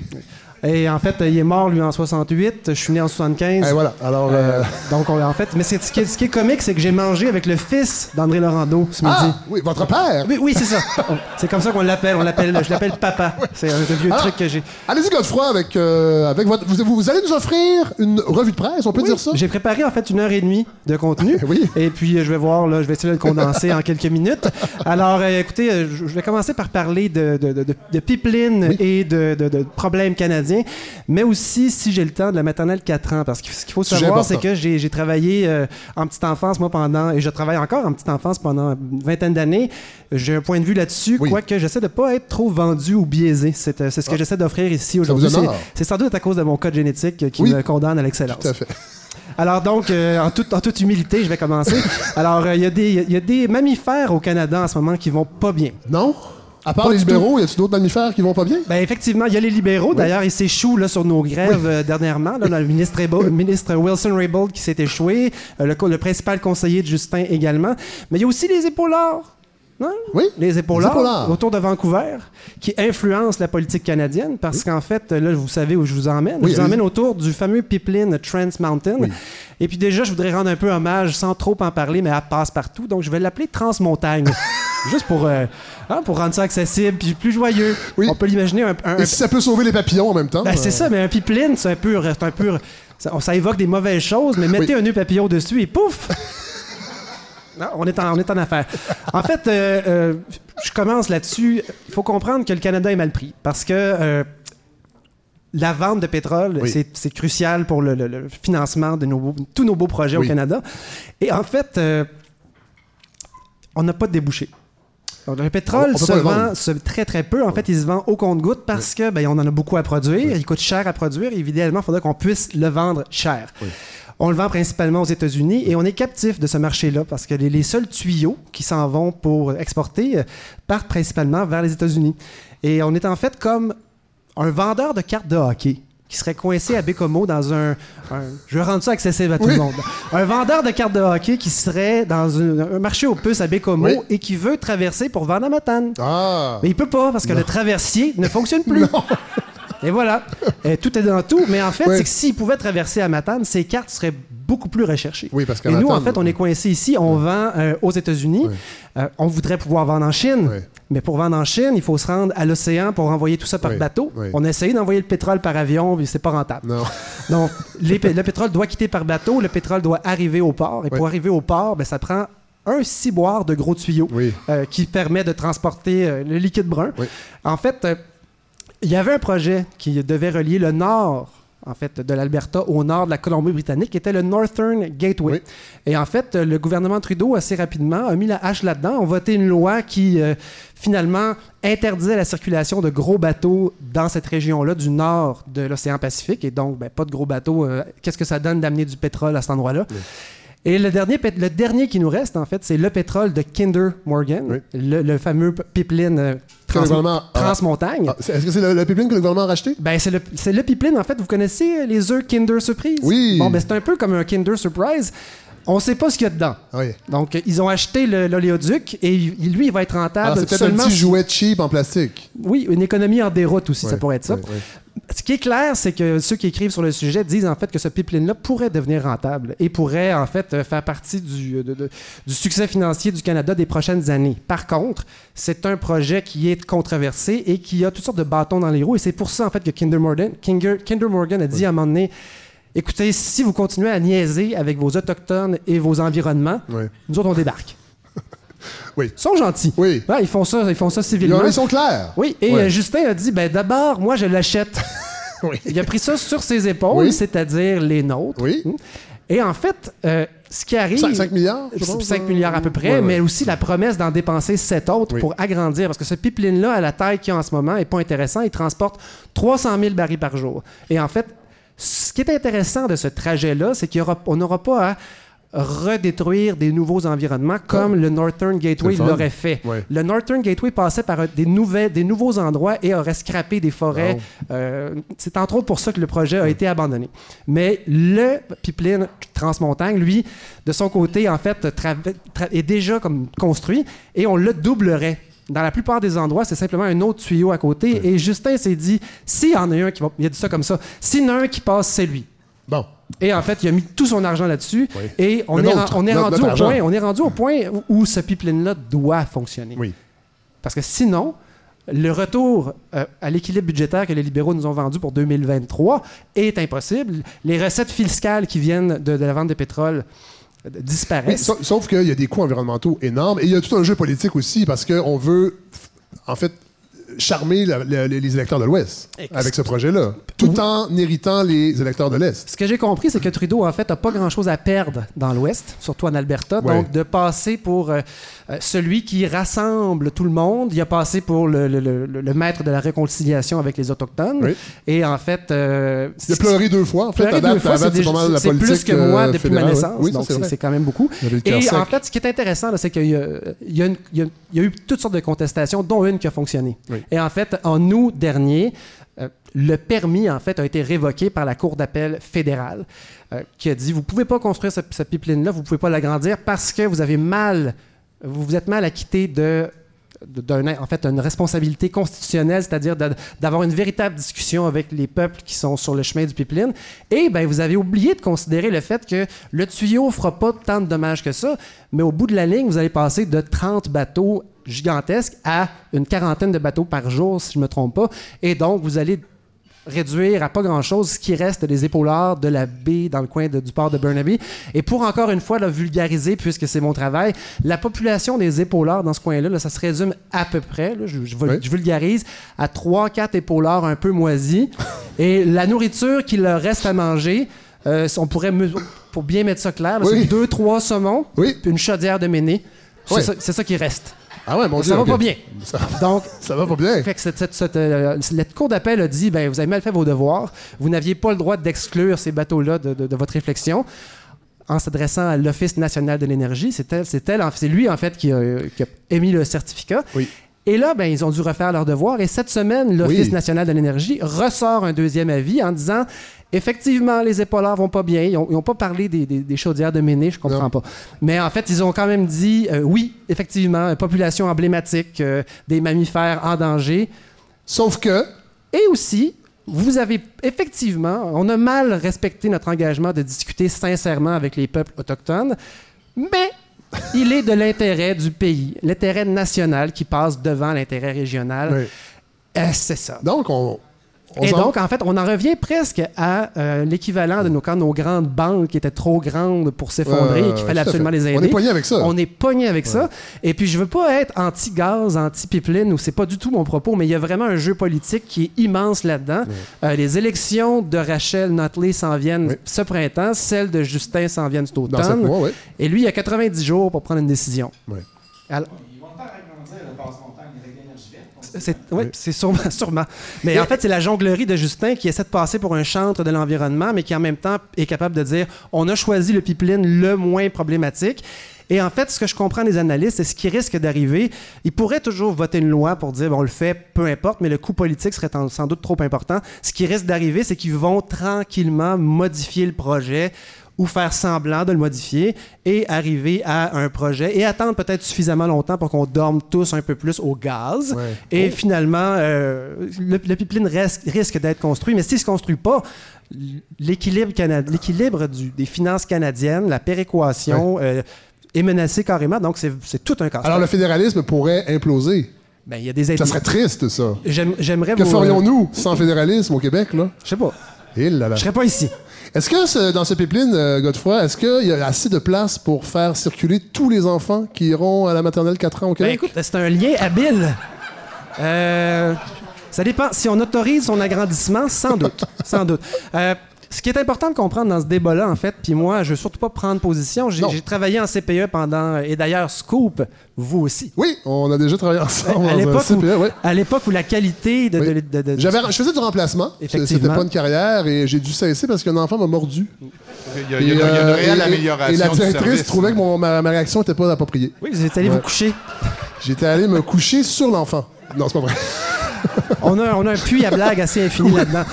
Et en fait, il est mort, lui, en 68. Je suis né en 75. Et voilà. Alors, euh, Euh, donc, on- en fait, mais ce qui, est, ce qui est comique, c'est que j'ai mangé avec le fils d'André Laurando ce midi. ah, oui, votre père? Oui, oui, c'est ça. c'est comme ça qu'on l'appelle. On l'appelle, je l'appelle papa. C'est un vieux Alors, truc que j'ai. Allez-y, Godefroy, avec, euh, avec votre. Vous, vous allez nous offrir une revue de presse, on peut Oui, dire ça? J'ai préparé en fait une heure et demie de contenu. Oui. Et puis euh, je vais voir, là, je vais essayer de le condenser en quelques minutes. Alors, euh, écoutez, je vais commencer par parler de, de, de, pipeline Oui. et de, de problèmes canadiens, mais aussi, si j'ai le temps, de la maternelle 4 ans. Parce que ce qu'il faut savoir, c'est que j'ai travaillé euh, en petite enfance, moi, pendant, et je travaille encore en petite enfance pendant une vingtaine d'années. J'ai un point de vue là-dessus, Oui. quoique j'essaie de pas être trop vendu ou biaisé. C'est euh, c'est ce que Ah. j'essaie d'offrir ici aujourd'hui. C'est sans doute à cause de mon code génétique euh, qui Oui. me condamne à l'excellence. Tout à fait. Alors donc, euh, en, toute, en toute humilité, je vais commencer. Alors, euh, il y, a des- il y a des mammifères au Canada en ce moment qui vont pas bien. Non? À part Pas les libéraux, y a-t-il d'autres mammifères qui vont pas bien? Ben effectivement, il y a les libéraux. D'ailleurs, ils s'échouent là, sur nos grèves euh, dernièrement. Là, le ministre, Raybould- le ministre Wilson Raybould qui s'est échoué, euh, le, principal conseiller de Justin également. Mais il y a aussi les épaulards. Hein? Oui? Les épaulards, Les épaulards. autour de Vancouver, qui influencent la politique canadienne parce qu'en fait, là, vous savez où je vous emmène. Oui, je vous emmène autour du fameux pipeline Trans Mountain. Et puis déjà, je voudrais rendre un peu hommage, sans trop en parler, mais elle passe partout. Donc, je vais l'appeler Transmontagne. Juste pour, euh, hein, pour rendre ça accessible puis plus joyeux. Oui. On peut l'imaginer un, un- Et si ça peut sauver les papillons en même temps? ben, c'est euh, ça, mais un pipeline, c'est un c'est un peu ça, ça évoque des mauvaises choses, mais mettez Oui. un nœud papillon dessus et pouf! Non, on, est en, on est en affaire. En fait, euh, euh, je commence là-dessus. Il faut comprendre que le Canada est mal pris parce que euh, la vente de pétrole, Oui. c'est- crucial pour le, le- le financement de nos, beaux- tous nos beaux projets Oui. au Canada. Et en fait, on n'a pas de débouché. Donc, le pétrole On- on peut se vend se- très très peu. En fait, il se vend au compte-goutte parce que ben, on en a beaucoup à produire. Il coûte cher à produire. Évidemment, il faudra qu'on puisse le vendre cher. On le vend principalement aux États-Unis et on est captif de ce marché-là parce que les, les seuls tuyaux qui s'en vont pour exporter euh, partent principalement vers les États-Unis. Et on est en fait comme un vendeur de cartes de hockey qui serait coincé à Bécomo dans un, un- Je vais rendre ça accessible à tout Oui. le monde. Un vendeur de cartes de hockey qui serait dans un, un marché aux puces à Bécomo Oui. et qui veut traverser pour vendre à Matane. Ah! Mais il peut pas parce que le traversier ne fonctionne plus. Et voilà. Euh, tout est dans tout. Mais en fait, c'est que s'il pouvait traverser à Matane, ses cartes seraient beaucoup plus recherchées. Oui, parce Et nous, en fait, on est coincé ici. On vend euh, aux États-Unis. Euh, on voudrait pouvoir vendre en Chine. Mais pour vendre en Chine, il faut se rendre à l'océan pour envoyer tout ça par bateau. On a essayé d'envoyer le pétrole par avion, mais c'est pas rentable. Non. Donc, les le pétrole doit quitter par bateau, le pétrole doit arriver au port. Et pour arriver au port, ben, ça prend un ciboire de gros tuyaux euh, qui permet de transporter le liquide brun. En fait, il y avait un projet qui devait relier le nord en fait, de l'Alberta au nord de la Colombie-Britannique, qui était le Northern Gateway. Oui. Et en fait, le gouvernement Trudeau, assez rapidement, a mis la hache là-dedans. On voté une loi qui, euh, finalement, interdisait la circulation de gros bateaux dans cette région-là, du nord de l'océan Pacifique. Et donc, ben, pas de gros bateaux. euh, Qu'est-ce que ça donne d'amener du pétrole à cet endroit-là? Et le dernier, le dernier qui nous reste, en fait, c'est le pétrole de Kinder Morgan, Oui. le, le fameux pipeline euh, a- Transmontagne. Ah, Est-ce que c'est le, le pipeline que le gouvernement a racheté? Ben, c'est le, pipeline, en fait. Vous connaissez les œufs Kinder Surprise? Oui. Bon, ben, c'est un peu comme un Kinder Surprise. On sait pas ce qu'il y a dedans. Oui. Donc, ils ont acheté l'oléoduc et lui, il va être rentable Alors, c'est peut-être un petit jouet cheap en plastique. Oui, une économie en déroute aussi, ça pourrait être ça. Ce qui est clair, c'est que ceux qui écrivent sur le sujet disent en fait que ce pipeline-là pourrait devenir rentable et pourrait en fait euh, faire partie du, de- de- du succès financier du Canada des prochaines années. Par contre, c'est un projet qui est controversé et qui a toutes sortes de bâtons dans les roues et c'est pour ça en fait que Kinder Morgan, Kinder, Kinder Morgan a dit à un moment donné Écoutez, si vous continuez à niaiser avec vos autochtones et vos environnements, nous autres, on débarque. Oui. Ils sont gentils. Oui. Ouais, ils font ça, ils font ça Ils, civilement. ils sont clairs. Oui, et Ouais. euh, Justin a dit ben d'abord, moi je l'achète. Oui. Il a pris ça sur ses épaules, Oui. c'est-à-dire les nôtres. Oui. Et en fait, euh, ce qui arrive. 5, milliards, je pense, 5 euh, milliards à peu près, ouais, ouais. mais aussi la promesse d'en dépenser 7 autres Oui. pour agrandir. Parce que ce pipeline-là, à la taille qu'il y a en ce moment, n'est pas intéressant. Il transporte 300 000 barils par jour. Et en fait, ce qui est intéressant de ce trajet-là, c'est qu'on n'aura pas à redétruire des nouveaux environnements comme le Northern Gateway l'aurait fait. Ouais. Le Northern Gateway passait par des, nouvelles, des nouveaux endroits et aurait scrappé des forêts. Euh, c'est entre autres pour ça que le projet a été abandonné. Mais le pipeline Transmontagne, lui, de son côté, en fait, est déjà comme construit et on le doublerait. Dans la plupart des endroits, c'est simplement un autre tuyau à côté. Et Justin s'est dit, s'il y en a un qui va... Il a dit ça comme ça. S'il y en a un qui passe, c'est lui. Bon. Et en fait, il a mis tout son argent là-dessus. Oui. Et on est, on est rendu au argent. point, on est rendu au point où, ce pipeline-là doit fonctionner. Oui. Parce que sinon, le retour euh, à l'équilibre budgétaire que les libéraux nous ont vendu pour 2023 est impossible. Les recettes fiscales qui viennent de, de la vente de pétrole euh, disparaissent. sa- sauf qu'il y a des coûts environnementaux énormes et il y a tout un jeu politique aussi parce qu'on veut, en fait, charmer la- la- les électeurs de l'Ouest avec ce projet-là, tout en héritant les électeurs de l'Est. Ce que j'ai compris, c'est que Trudeau, en fait, n'a pas grand-chose à perdre dans l'Ouest, surtout en Alberta. Ouais. Donc, de passer pour euh, euh, celui qui rassemble tout le monde, il a passé pour le, le- le- le maître de la réconciliation avec les Autochtones. Oui. Et en fait... euh, Il a pleuré deux fois. En fait, c'est plus que moi euh, depuis ma fédérale, naissance. Oui, donc c'est quand même beaucoup. Et en fait, ce qui est intéressant, c'est qu'il y, y a eu toutes sortes de contestations, dont une qui a fonctionné. Oui. Et en fait, en août dernier, euh, le permis en fait a été révoqué par la Cour d'appel fédérale, euh, qui a dit vous pouvez pas construire ce, ce pipeline-là, vous pouvez pas l'agrandir parce que vous avez mal, vous vous êtes mal acquitté de en fait, une responsabilité constitutionnelle, c'est-à-dire d'avoir une véritable discussion avec les peuples qui sont sur le chemin du pipeline. Et ben, vous avez oublié de considérer le fait que le tuyau fera pas tant de dommages que ça, mais au bout de la ligne, vous allez passer de 30 bateaux gigantesques à une quarantaine de bateaux par jour, si je me trompe pas. Et donc, vous allez réduire à pas grand-chose ce qui reste des épaulards de la baie dans le coin de- du port de Burnaby. Et pour encore une fois le vulgariser, puisque c'est mon travail, la population des épaulards dans ce coin-là, là, ça se résume à peu près, là, je, je vul- Oui. je vulgarise, à 3-4 épaulards un peu moisis. Et la nourriture qu'il leur reste à manger, euh, on pourrait, pour bien mettre ça clair, Oui. c'est 2-3 saumons, Oui. puis une chaudière de méné. C'est Oui. ça, c'est ça qui reste. Ah ouais, mon Dieu. ça va pas bien. Ça, Donc, ça va pas bien. fait que cette, cette- cette, euh, la cour d'appel a dit ben, vous avez mal fait vos devoirs, vous n'aviez pas le droit d'exclure ces bateaux-là de, de- de votre réflexion. En s'adressant à l'Office national de l'énergie, c'est lui en fait qui a, qui a émis le certificat. Oui. Et là, ben, ils ont dû refaire leur devoir. Et cette semaine, l'Office Oui. national de l'énergie ressort un deuxième avis en disant effectivement, les épaulards vont pas bien. Ils n'ont pas parlé des, des- des chaudières de Méné, je comprends Non. pas. Mais en fait, ils ont quand même dit euh, oui, effectivement, une population emblématique, euh, des mammifères en danger. Sauf que, Et aussi, vous avez effectivement, on a mal respecté notre engagement de discuter sincèrement avec les peuples autochtones, mais il est de l'intérêt du pays, l'intérêt national qui passe devant l'intérêt régional. oui. Euh, c'est ça. donc, on. On Et donc, en fait, on en revient presque à euh, l'équivalent de nos, quand nos grandes banques qui étaient trop grandes pour s'effondrer Ouais, et qu'il fallait absolument les aider. On est poigné avec ça. On est pogné avec ça. Et puis, je veux pas être anti-gaz, anti-pipeline, ou c'est pas du tout mon propos, mais il y a vraiment un jeu politique qui est immense là-dedans. Euh, les élections de Rachel Notley s'en viennent Oui. ce printemps, celles de Justin s'en viennent cet automne. mois. Et lui, il a 90 jours pour prendre une décision. Ouais. Alors- c'est ouais, c'est sûrement, sûrement. Mais en fait, c'est la jonglerie de Justin qui essaie de passer pour un chantre de l'environnement, mais qui en même temps est capable de dire on a choisi le pipeline le moins problématique. Et en fait, ce que je comprends des analystes, c'est ce qui risque d'arriver. Ils pourraient toujours voter une loi pour dire, bon, on le fait, peu importe, mais le coût politique serait sans doute trop important. Ce qui risque d'arriver, c'est qu'ils vont tranquillement modifier le projet ou faire semblant de le modifier et arriver à un projet et attendre peut-être suffisamment longtemps pour qu'on dorme tous un peu plus au gaz. Ouais. Et finalement, euh, le, le pipeline reste- risque d'être construit, mais s'il ne se construit pas, l'équilibre des finances canadiennes, la péréquation euh, est menacé carrément, donc c'est tout un casse Alors le fédéralisme pourrait imploser. Ben, y a des Ça serait triste, ça. Que ferions-nous sans fédéralisme au Québec, là? Je sais pas. Je serais pas ici. Est-ce que ce- dans ce pipeline, euh, Godefroy, est-ce qu'il y a assez de place pour faire circuler tous les enfants qui iront à la maternelle 4 ans au Ben, Québec? écoute, c'est un lien habile. Euh, ça dépend. Si on autorise son agrandissement, sans doute. sans doute. Euh, ce qui est important de comprendre dans ce débat-là, en fait, puis moi, je veux surtout pas prendre position. J'ai Non. j'ai travaillé en CPE pendant, et d'ailleurs, Scoop, vous aussi. Oui, on a déjà travaillé ensemble À l'époque où, ouais. à l'époque où la qualité de, Oui. de- de- de- J'avais, je faisais du remplacement. Effectivement. C'était pas une carrière et j'ai dû cesser parce qu'un enfant m'a mordu. Il y a, il y a- il y a Et, une euh, réelle et- amélioration Et la du directrice service. trouvait que mon- ma, ma réaction n'était pas appropriée. Oui, vous êtes allé Ouais. vous coucher. J'étais allé me coucher sur l'enfant. Non, c'est pas vrai. On a, on a un puits à blagues assez infini là-dedans.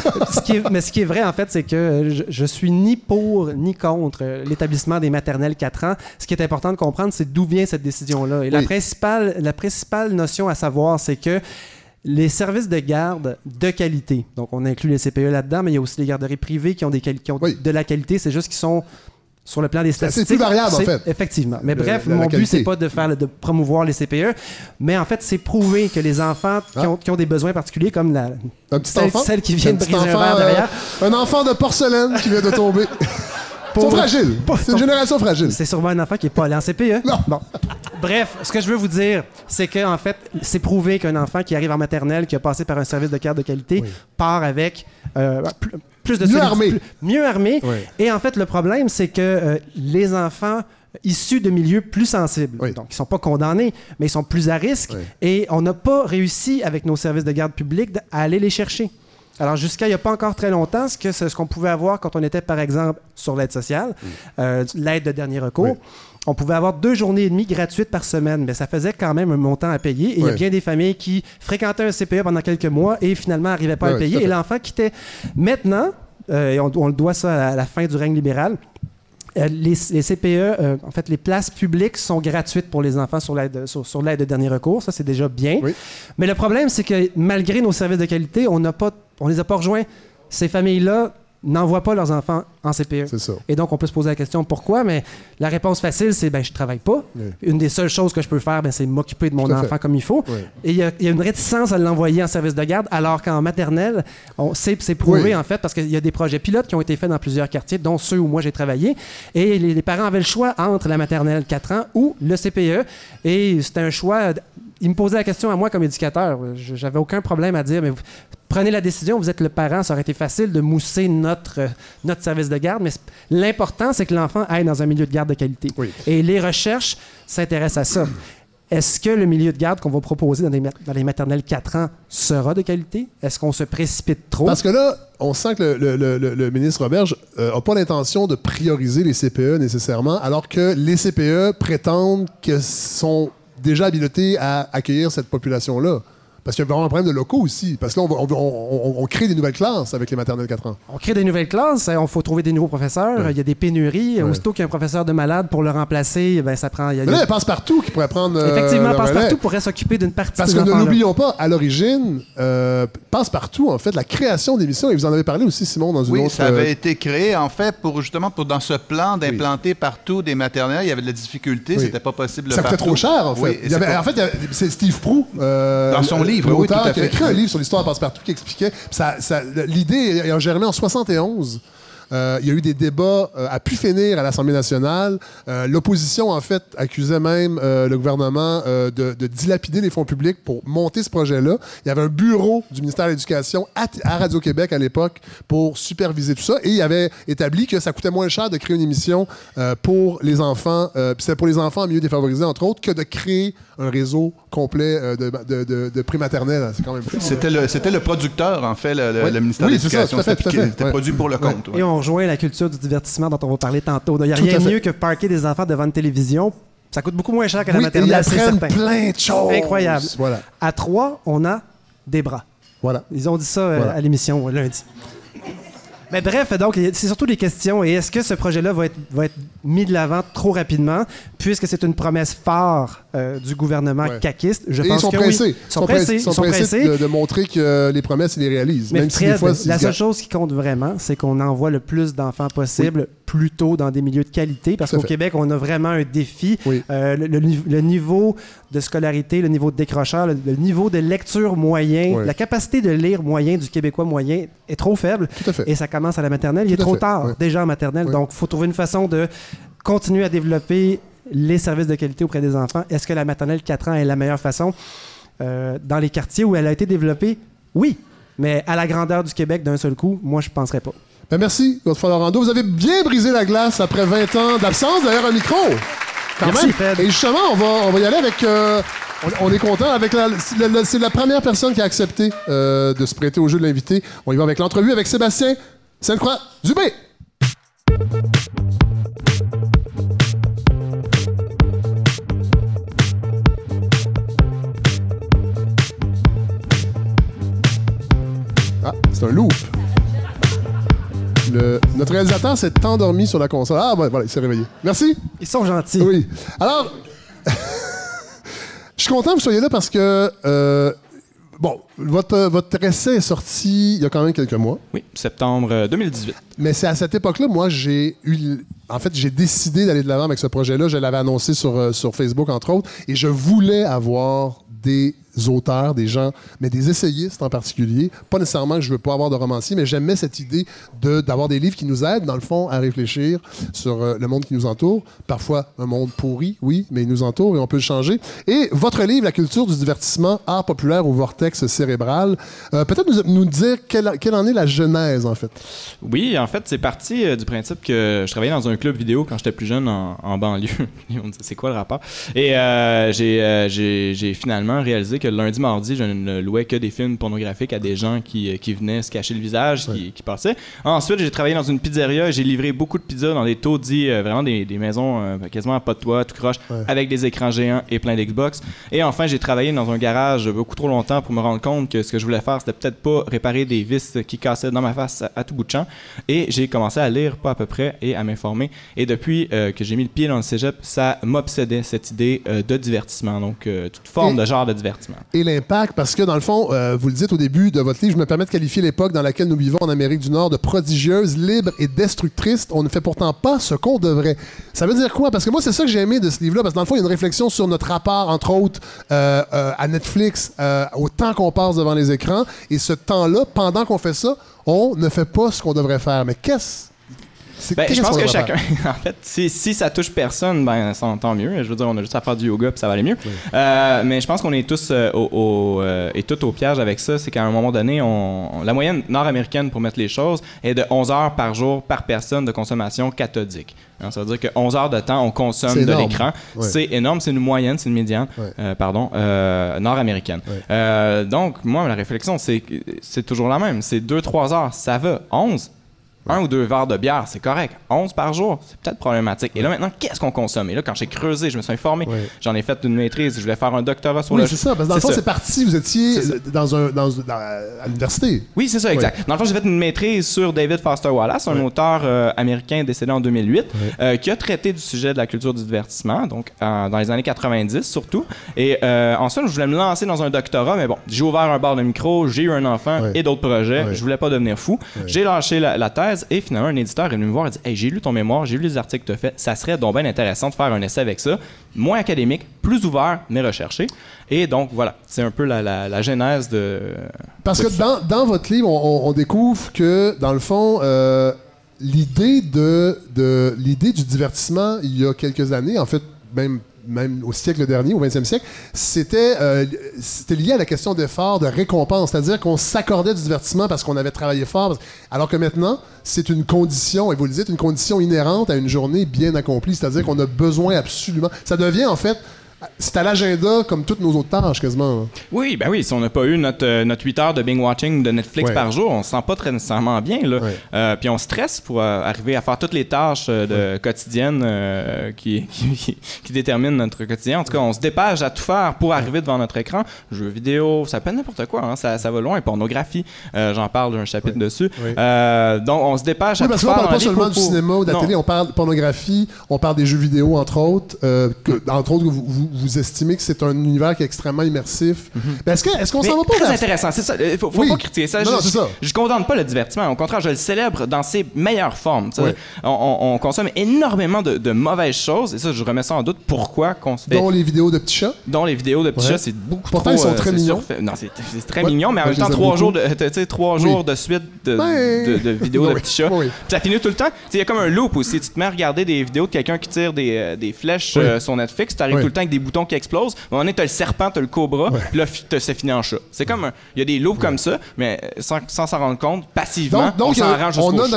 Mais ce qui est vrai, en fait, c'est que euh, je, je suis ni pour ni contre euh, l'établissement des maternelles 4 ans. Ce qui est important de comprendre, c'est d'où vient cette décision-là. Et la, principale, la principale notion à savoir, c'est que les services de garde de qualité, donc on inclut les CPE là-dedans, mais il y a aussi les garderies privées qui ont, des quali- qui ont Oui. de la qualité, c'est juste qu'ils sont sur le plan des C'est statistiques. plus variable, en c'est- fait. Effectivement. Mais Le- bref, la- la mon but, c'est pas de faire de promouvoir les CPE, mais en fait, c'est prouver que les enfants qui, Ah. ont, qui ont des besoins particuliers, comme la, Un petit celle, enfant. celle qui vient de briser un euh, derrière. un enfant de porcelaine qui vient de tomber. Ils sont fragiles. C'est une génération fragile. C'est sûrement un enfant qui n'est pas allé en CPE. Non. Bon. Bref, ce que je veux vous dire, c'est que en fait, c'est prouvé qu'un enfant qui arrive en maternelle, qui a passé par un service de garde de qualité, Oui. part avec euh, plus, de Mieux solidité- armé. plus- mieux armé. Oui. Et en fait, le problème, c'est que euh, les enfants issus de milieux plus sensibles, Oui. donc ils sont pas condamnés, mais ils sont plus à risque, Oui. et on n'a pas réussi avec nos services de garde publique à aller les chercher. Alors, jusqu'à il n'y a pas encore très longtemps, ce que- ce qu'on pouvait avoir quand on était, par exemple, sur l'aide sociale, euh, l'aide de dernier recours. On pouvait avoir deux journées et demie gratuites par semaine, mais ça faisait quand même un montant à payer. Et il y a bien des familles qui fréquentaient un CPE pendant quelques mois et finalement n'arrivaient pas Oui, à le payer. Et l'enfant quittait. Maintenant, euh, et on, on le doit ça à la fin du règne libéral, euh, les, les CPE, euh, en fait, les places publiques sont gratuites pour les enfants sur l'aide sur, sur l'aide de dernier recours. Ça, c'est déjà bien. Oui. Mais le problème, c'est que malgré nos services de qualité, on n'a pas, on les a pas rejoints. Ces familles-là n'envoient pas leurs enfants en CPE. C'est ça. Et donc, on peut se poser la question pourquoi, mais la réponse facile, c'est ben, je travaille pas. Oui. Une des seules choses que je peux faire, ben, c'est m'occuper de mon fait. enfant comme il faut. Oui. Et il y, a- il y a une réticence à l'envoyer en service de garde, alors qu'en maternelle, on sait, c'est prouvé Oui. en fait, parce qu'il y a des projets pilotes qui ont été faits dans plusieurs quartiers, dont ceux où moi j'ai travaillé. Et les, les parents avaient le choix entre la maternelle 4 ans ou le CPE. Et c'était un choix. Ils me posaient la question à moi comme éducateur. Je- J'avais aucun problème à dire, mais vous- prenez la décision, vous êtes le parent, ça aurait été facile de mousser notre, euh, notre service de garde, mais l'important, c'est que l'enfant aille dans un milieu de garde de qualité. Oui. Et les recherches s'intéressent à ça. Est-ce que le milieu de garde qu'on va proposer dans les, dans les maternelles 4 ans sera de qualité? Est-ce qu'on se précipite trop? Parce que là, on sent que le, le- le- le ministre Roberge n'a pas l'intention de prioriser les CPE nécessairement, alors que les CPE prétendent qu'ils sont déjà habilités à accueillir cette population-là. Parce qu'il y a vraiment un problème de locaux aussi. Parce que là, on, va- on- on- on- on crée des nouvelles classes avec les maternelles 4 ans. On crée des nouvelles classes, il faut trouver des nouveaux professeurs, il y a des pénuries. Ouais. Aussitôt qu'il y a un professeur de malade pour le remplacer, ben, ça prend. il y a- Mais là, il y a Passe-Partout qui pourrait prendre. euh, Effectivement, le relais. Passe-Partout pourrait s'occuper d'une partie Parce de que ne l'oublions pas, à l'origine, euh, Passe-Partout, en fait, la création d'émissions, et vous en avez parlé aussi, Simon, dans une Oui, autre. ça avait euh, été créé en fait pour justement pour dans ce plan d'implanter partout des maternelles, il y avait de la difficulté, Oui. c'était pas possible Ça coûtait partout. trop cher, en fait. Oui, et Il y avait- c'est pas- en fait, c'est Steve Prou, euh, Dans son le- livre, oui, l'auteur tout à qui a fait. écrit un livre sur l'histoire de Passe-Partout qui expliquait. Ça, ça- L'idée est germée en 71. Euh, il y a eu des débats euh, à pu finir à l'Assemblée nationale. Euh, L'opposition, en fait, accusait même euh, le gouvernement euh, de, de dilapider les fonds publics pour monter ce projet-là. Il y avait un bureau du ministère de l'Éducation à, à Radio-Québec à l'époque pour superviser tout ça. Et il avait établi que ça coûtait moins cher de créer une émission euh, pour les enfants, euh, puis c'était pour les enfants en milieu défavorisé, entre autres, que de créer un réseau complet euh, de, de, de, de prématernelle. C'est quand même fou. C'était le, c'était le producteur, en fait, le, le- Oui. le ministère Oui, de c'est ça, l'Éducation. C'était Ouais. produit pour le compte. ouais. Et on rejoint la culture du divertissement dont on va parler tantôt. Il n'y a Tout rien mieux que parquer des enfants devant une télévision Ça coûte beaucoup moins cher que la Oui, maternelle, ils c'est certain. plein de choses. Incroyable. Voilà. À 3, on a des bras. Voilà. Ils ont dit ça euh, Voilà. à l'émission euh, lundi. Mais bref, donc, c'est surtout les questions. Et est-ce que ce projet-là va être, va être mis de l'avant trop rapidement, puisque c'est une promesse phare euh, du gouvernement Ouais. caquiste? Je Et pense ils sont que pressés. oui. Ils sont pressés. Ils sont pressés pressés. de, de montrer que les promesses, ils les réalisent. Mais même si Fred, des fois, la seule chose qui compte vraiment, c'est qu'on envoie le plus d'enfants possible plus tôt dans des milieux de qualité, parce Tout qu'au. Québec, on a vraiment un défi. Oui. Euh, le, le le niveau de scolarité, le niveau de décrocheur, le, le niveau de lecture moyen, Oui. la capacité de lire moyen du Québécois moyen est trop faible. Tout à fait. Et ça commence à la maternelle. Il est Tout trop fait, tard, oui. déjà en maternelle. Oui. Donc, il faut trouver une façon de continuer à développer les services de qualité auprès des enfants? Est-ce que la maternelle 4 ans est la meilleure façon? Euh, dans les quartiers où elle a été développée, oui. Mais à la grandeur du Québec d'un seul coup, moi, je ne penserais pas. Ben merci, Godefroy Laurando. Vous avez bien brisé la glace après 20 ans d'absence derrière un micro. Quand Merci, même. Fred. Et justement, on va, on va y aller avec. euh, on, on est content avec la. C'est la, première personne qui a accepté euh, de se prêter au jeu de l'invité. On y va avec l'entrevue avec Sébastien Sainte-Croix c'est un loop. Le- notre réalisateur s'est endormi sur la console. Ah, ouais, voilà, il s'est réveillé. Merci. Ils sont gentils. Oui. Alors, je suis content que vous soyez là parce que, euh, bon, votre, votre essai est sorti il y a quand même quelques mois. Oui, septembre euh, 2018. Mais c'est à cette époque-là, moi, j'ai eu. En fait, j'ai décidé d'aller de l'avant avec ce projet-là. Je l'avais annoncé sur, euh, sur Facebook, entre autres. Et je voulais avoir des auteurs, des gens, mais des essayistes en particulier. Pas nécessairement que je veux pas avoir de romancier, mais j'aimais cette idée d'avoir des livres qui nous aident, dans le fond, à réfléchir sur euh, le monde qui nous entoure. Parfois, un monde pourri, oui, mais il nous entoure et on peut le changer. Et votre livre, La culture du divertissement, art populaire au vortex cérébral, euh, peut-être nous, dire quelle, quelle en est la genèse, en fait? Oui, en fait, c'est parti euh, du principe que je travaillais dans un club vidéo quand j'étais plus jeune en, banlieue. C'est quoi le rapport? Et j'ai finalement réalisé que le lundi, mardi, je ne louais que des films pornographiques à des gens qui, euh, qui venaient se cacher le visage, qui, qui passaient. Ensuite, j'ai travaillé dans une pizzeria j'ai livré beaucoup de pizzas dans des taudis, euh, vraiment des, des maisons euh, quasiment à pas de toit, tout croche, avec des écrans géants et plein d'Xbox. Et enfin, j'ai travaillé dans un garage beaucoup trop longtemps pour me rendre compte que ce que je voulais faire, c'était peut-être pas réparer des vis qui cassaient dans ma face à, à tout bout de champ. Et j'ai commencé à lire pas à peu près et à m'informer. Et depuis euh, que j'ai mis le pied dans le cégep, ça m'obsédait cette idée de divertissement, donc toute forme Et- de genre de divertissement. Et l'impact, parce que dans le fond, euh, vous le dites au début de votre livre, je me permets de qualifier l'époque dans laquelle nous vivons en Amérique du Nord de prodigieuse, libre et destructrice. On ne fait pourtant pas ce qu'on devrait. Ça veut dire quoi? Parce que moi, c'est ça que j'ai aimé de ce livre-là, parce que dans le fond, il y a une réflexion sur notre rapport, entre autres, euh, euh, à Netflix, au temps qu'on passe devant les écrans. Et ce temps-là, pendant qu'on fait ça, on ne fait pas ce qu'on devrait faire. Mais qu'est-ce Ben, je pense que chacun, en fait, si, si ça touche personne, ben tant mieux. Je veux dire, on a juste à faire du yoga puis ça va aller mieux. Euh, mais je pense qu'on est tous euh, au, au, euh, et tout au piège avec ça. C'est qu'à un moment donné, on, on- la moyenne nord-américaine pour mettre les choses est de 11 heures par jour par personne de consommation cathodique. Hein, ça veut dire que 11 heures de temps, on consomme de l'écran. C'est énorme, c'est une moyenne, c'est une médiane, pardon, nord-américaine. Donc, moi, la réflexion, c'est toujours la même. C'est 2-3 heures, ça va. 11, un ou deux verres de bière, c'est correct. 11 par jour, c'est peut-être problématique. Et là, maintenant, qu'est-ce qu'on consomme? Et là, quand j'ai creusé, je me suis informé, j'en ai fait une maîtrise, je voulais faire un doctorat sur Oui, le... c'est ça. Parce que dans le fond, c'est parti. Vous étiez dans un, dans, dans- à l'université. Oui, c'est ça, exact. Dans le fond, j'ai fait une maîtrise sur David Foster Wallace, un auteur euh, américain décédé en 2008, euh, qui a traité du sujet de la culture du divertissement, donc en- dans les années 90 surtout. Et euh, ensuite, je voulais me lancer dans un doctorat, mais bon, j'ai ouvert un bar de micro, j'ai eu un enfant et d'autres projets. Je voulais pas devenir fou. J'ai lâché la, la thèse et finalement, un éditeur est venu me voir et dit Hey, j'ai lu ton mémoire, j'ai lu les articles que tu as fait, ça serait donc bien intéressant de faire un essai avec ça, moins académique, plus ouvert, mais recherché. Et donc, voilà, c'est un peu la, la- la genèse de. Parce de que dans, dans votre livre, on, on- on découvre que, dans le fond, euh, l'idée de, de l'idée du divertissement, il y a quelques années, en fait, même même au siècle dernier, au 20e siècle, c'était euh, c'était lié à la question d'effort, de récompense. C'est-à-dire qu'on s'accordait du divertissement parce qu'on avait travaillé fort. Alors que maintenant, c'est une condition, et vous le dites, une condition inhérente à une journée bien accomplie. C'est-à-dire qu'on a besoin absolument. Ça devient, en fait, C'est à l'agenda comme toutes nos autres tâches, quasiment. Oui, ben oui, si on n'a pas eu notre, euh, notre 8 heures de Bing watching de Netflix Ouais. par jour, on se sent pas très nécessairement bien. Là. Ouais. Euh, puis on stresse pour euh, arriver à faire toutes les tâches de quotidiennes qui, qui, déterminent notre quotidien. En tout cas, on se dépêche à tout faire pour arriver devant notre écran. Jeux vidéo, ça peut être n'importe quoi, hein, ça, ça va loin. Pornographie, j'en parle d'un chapitre dessus. Donc on se dépêche à tout faire parle dans pas seulement du cinéma ou de la Non. télé, on parle de pornographie, on parle des jeux vidéo, entre autres. que, entre autres, vous, vous, vous estimez que c'est un univers qui est extrêmement immersif? Ben, est-ce qu'on Mhm. Mais s'en va pas très vers intéressant, c'est ça. Il faut, faut Oui. pas critiquer ça. Non, je, c'est ça. Je, je condamne pas le divertissement. Au contraire, je le célèbre dans ses meilleures formes. On, on- on consomme énormément de, de mauvaises choses et ça, je remets ça en doute. Pourquoi qu'on se fait dont les vidéos de petits chats? dont les vidéos de petits Ouais. chats, c'est beaucoup Pourtant, trop. ils sont euh, très c'est mignons. Non, c'est c'est très Ouais. mignon, mais en même temps, trois jours, de, Oui. suite de, Ouais. de- de vidéos de petits chats. Ça finit tout le temps. Il y a comme un loop aussi. Tu te mets à regarder des vidéos de quelqu'un qui tire des, euh, des flèches euh, sur Netflix. Tu arrives tout le temps avec des boutons qui explosent. À un moment donné, t'as le serpent, t'as le cobra. Puis là, t'as- c'est fini en chat. C'est comme un- Il y a des loops comme ça, mais euh, sans sans s'en rendre compte, passivement, Donc, donc on s'en rend jusqu'au on a une,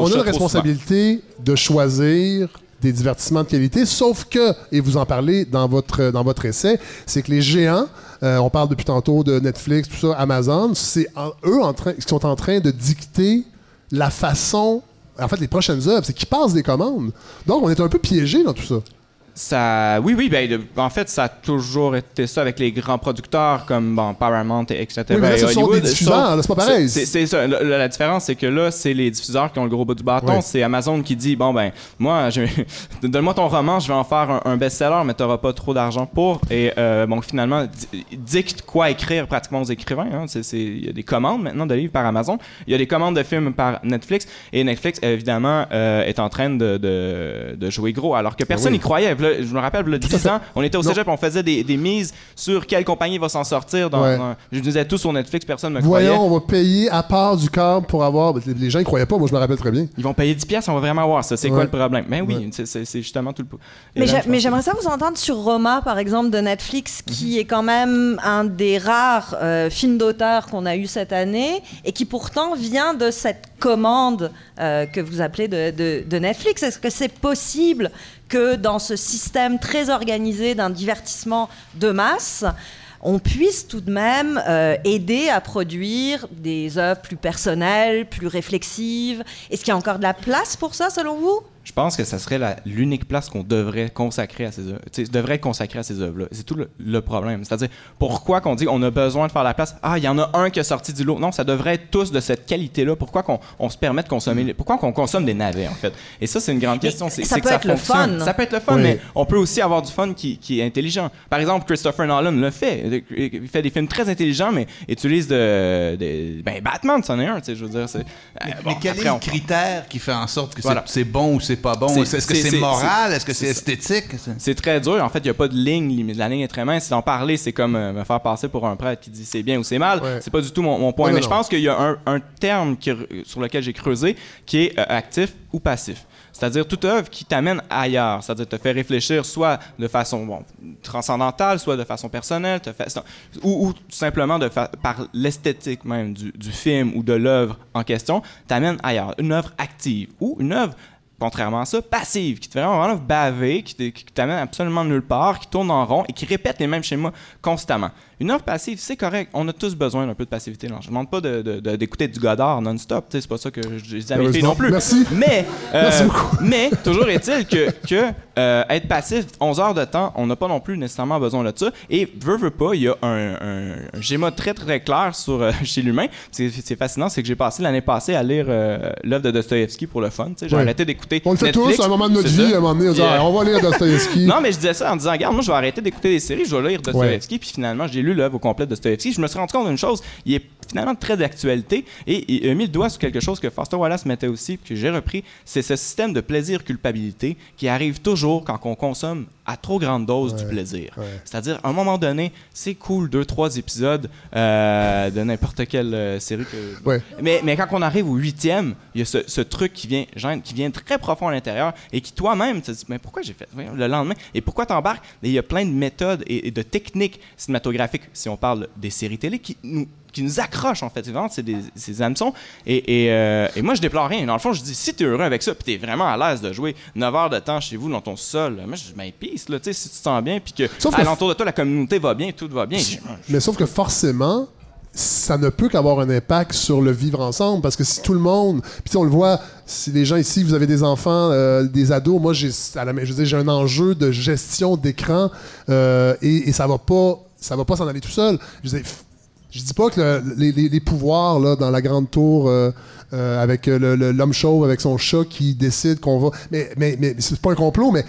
on on a responsabilité de choisir des divertissements de qualité, sauf que, et vous en parlez dans votre, dans votre essai, c'est que les géants, euh, on parle depuis tantôt de Netflix, tout ça, Amazon, c'est en- eux en train, qui sont en train de dicter la façon, en fait, les prochaines œuvres, c'est qu'ils passent des commandes. Donc, on est un peu piégé dans tout ça. Ça, oui, oui, ben, de- en fait, ça a toujours été ça avec les grands producteurs comme bon, Paramount, et etc. Oui, mais là, ce sont Hollywood, des diffuseurs, c'est pas pareil. C'est c'est ça. La, la différence, c'est que là, c'est les diffuseurs qui ont le gros bout du bâton. Oui. C'est Amazon qui dit bon, ben, moi, donne-moi ton roman, je vais en faire un, un best-seller, mais t'auras pas trop d'argent pour. Et euh, bon, finalement, di- dicte quoi écrire pratiquement aux écrivains. hein. Il y a des commandes maintenant de livres par Amazon. Il y a des commandes de films par Netflix. Et Netflix, évidemment, euh, est en train de, de- de jouer gros, alors que personne oui. n'y croyait. Là, je me rappelle, il y a 10 ans, on était au cégep, on faisait des, des mises sur quelle compagnie va s'en sortir. Dans, Ouais. dans- je disais tout sur Netflix, personne ne me Voyons, croyait. on va payer à part du câble pour avoir. Les les gens ne croyaient pas, moi je me rappelle très bien. Ils vont payer 10 pièces, on va vraiment voir ça. C'est quoi le problème? Mais oui, Ouais. c'est- justement tout le... Mais Et j'aimerais ça vous entendre sur Roma, par exemple, de Netflix, Mhm. qui est quand même un des rares euh, films d'auteur qu'on a eu cette année et qui pourtant vient de cette commande euh, que vous appelez de, de- de Netflix. Est-ce que c'est possible que dans ce système très organisé d'un divertissement de masse, on puisse tout de même euh, aider à produire des œuvres plus personnelles, plus réflexives. Est-ce qu'il y a encore de la place pour ça, selon vous? Je pense que ça serait l'unique place qu'on devrait consacrer à ces œuvres. Devrait être consacré à ces œuvres-là. C'est tout le, le problème. C'est-à-dire, pourquoi qu'on dit on a besoin de faire la place? Ah, il y en a un qui est sorti du lot. Non, ça devrait être tous de cette qualité-là. Pourquoi qu'on on se permet de consommer les- Pourquoi qu'on consomme des navets, en fait? Et ça, c'est une grande question. C'est ça peut que être le fun. Ça peut être le fun, Oui. mais on peut aussi avoir du fun qui, qui est intelligent. Par exemple, Christopher Nolan le fait. Il fait des films très intelligents, mais utilise de, de- ben Batman, c'en est un. Tu sais, je veux dire, c'est. euh, bon, Mais quel après, est on- le critère qui fait en sorte que Voilà. c'est bon ou c'est pas bon? C'est- Est-ce que c'est- c'est c'est- moral? Est-ce que c'est- c'est c'est- esthétique? C'est- C'est très dur. En fait, il n'y a pas de ligne limite. La ligne est très mince. Si en parler, c'est comme euh, me faire passer pour un prêtre qui dit c'est bien ou c'est mal. Ouais. C'est pas du tout mon, mon point. Non, non, Mais je pense qu'il y a un, un terme qui- sur lequel j'ai creusé qui est euh, actif ou passif. C'est-à-dire toute œuvre qui t'amène ailleurs. C'est-à-dire te fait réfléchir soit de façon bon, transcendantale, soit de façon personnelle, te fait- ou, ou tout simplement de fa- par l'esthétique même du, du film ou de l'œuvre en question, t'amène ailleurs. Une œuvre active ou une œuvre contrairement à ça, passive, qui te fait vraiment baver, qui t'amène absolument nulle part, qui tourne en rond et qui répète les mêmes schémas constamment. Une œuvre passive, c'est correct. On a tous besoin d'un peu de passivité. là. Je ne demande pas de- de- de- d'écouter du Godard non-stop. C'est pas ça que je dis à mes filles Heureusement. non plus. Merci. Mais, euh, Merci beaucoup. mais toujours est-il que, que euh, être passif 11 heures de temps, on n'a pas non plus nécessairement besoin de ça. Et veut, veut pas, il y a un, un- un schéma très très clair sur, euh, chez l'humain. C'est fascinant, c'est que j'ai passé l'année passée à lire euh, l'œuvre de Dostoevsky pour le fun. J'ai Ouais. arrêté d'écouter On le fait Netflix, tous à un moment de notre vie, à un moment donné, on va lire Dostoevsky. non, mais je disais ça en disant, regarde, moi, je vais arrêter d'écouter des séries, je vais lire Dostoevsky. Puis finalement, j'ai lu l'œuvre au complet de Dostoevsky. Je me suis rendu compte d'une chose, il est finalement très d'actualité et il a mis le doigt sur quelque chose que Foster Wallace mettait aussi, que j'ai repris, c'est ce système de plaisir-culpabilité qui arrive toujours quand on consomme à trop grande dose du plaisir. ouais. C'est-à-dire, à un moment donné, c'est cool, deux, trois épisodes euh, de n'importe quelle euh, série que... Ouais. Mais, mais quand on arrive au huitième, il y a ce, ce truc qui vient, qui vient très profond à l'intérieur et qui toi-même te dis mais pourquoi j'ai fait le lendemain et pourquoi t'embarques il y a plein de méthodes et, et de techniques cinématographiques si on parle des séries télé qui nous qui nous accroche, en fait. C'est vraiment des, ces hameçons. Et, et, euh, et moi, je déplore rien. Dans le fond, je dis, si tu es heureux avec ça, puis tu es vraiment à l'aise de jouer 9 heures de temps chez vous dans ton sol, moi, je peace, là, tu sais, si tu te sens bien, puis que Sauf que- alentour de toi, la communauté va bien, tout va bien. Mais sauf que forcément, ça ne peut qu'avoir un impact sur le vivre ensemble parce que si tout le monde, puis tu sais, on le voit, si les gens ici, vous avez des enfants, euh, des ados, moi j'ai, à je j'ai un enjeu de gestion d'écran euh, et, et ça va pas, ça va pas s'en aller tout seul. Je veux dire, f- je dis pas que le- les, pouvoirs là, dans la grande tour euh, euh, avec euh, l'homme chauve avec son chat qui décide qu'on va, mais mais mais c'est pas un complot, mais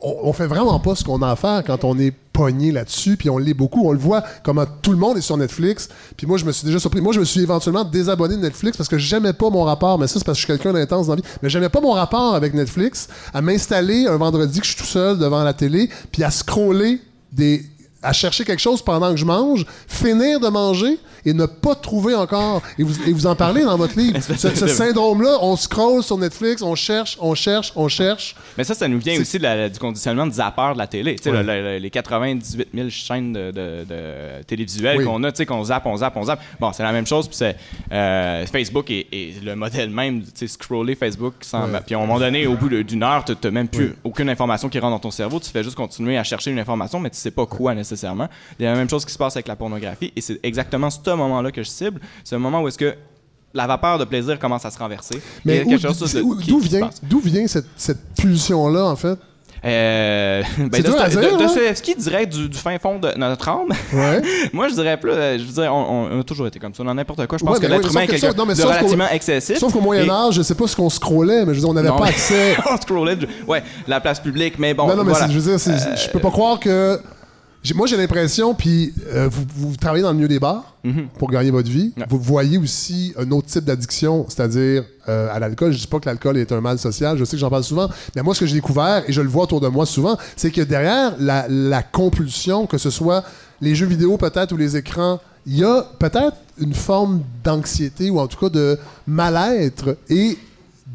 on, on fait vraiment pas ce qu'on a à faire quand on est pogné là-dessus, puis on l'est beaucoup. On le voit comment tout le monde est sur Netflix. Puis moi, je me suis déjà surpris. Moi, je me suis éventuellement désabonné de Netflix parce que j'aimais pas mon rapport. Mais ça, c'est parce que je suis quelqu'un d'intense dans la vie. Mais j'aimais pas mon rapport avec Netflix à m'installer un vendredi que je suis tout seul devant la télé, puis à scroller des à chercher quelque chose pendant que je mange, finir de manger et ne pas trouver encore. Et vous, et vous en parlez dans votre livre. Ce, ce syndrome-là, on scrolle sur Netflix, on cherche, on cherche, on cherche. Mais ça, ça nous vient aussi de la- du conditionnement de zapper de la télé. Ouais. le- le- les 98 000 chaînes de, de- de télévisuelles Oui. qu'on a, qu'on zappe, on zappe, on zappe. Bon, c'est la même chose. Puis c'est, euh, Facebook est, est le modèle même. Tu sais, scroller Facebook. Sans. Puis à un moment donné, au bout d'une heure, tu n'as même plus aucune information qui rentre dans ton cerveau. Tu fais juste continuer à chercher une information, mais tu sais pas quoi nécessairement. Il y a la même chose qui se passe avec la pornographie. Et c'est exactement ce moment-là que je cible. C'est un moment où est-ce que la vapeur de plaisir commence à se renverser. Mais d'où vient, cette, cette pulsion-là, en fait? Euh, ben, C'est dur à Dosto- dire, Do- hein? Dostoevsky dirait du, du fin fond de notre âme. Ouais. Moi, je dirais plus. euh, Je veux dire, on, on a toujours été comme ça dans n'importe quoi. Je pense Ouais, que l'être humain est quelqu'un de relativement excessif. Sauf qu'au Moyen-Âge, je sais pas ce qu'on scrollait, mais je veux dire, on n'avait pas accès. on scrollait. Ouais, la place publique, mais bon. non, non, mais voilà. c'est- je veux dire, je peux pas croire que. Moi, j'ai l'impression, puis euh, vous, vous travaillez dans le milieu des bars Mhm. pour gagner votre vie. Ouais. Vous voyez aussi un autre type d'addiction, c'est-à-dire euh, à l'alcool. Je dis pas que l'alcool est un mal social, je sais que j'en parle souvent, mais moi, ce que j'ai découvert, et je le vois autour de moi souvent, c'est que derrière la, la compulsion, que ce soit les jeux vidéo peut-être ou les écrans, il y a peut-être une forme d'anxiété ou en tout cas de mal-être et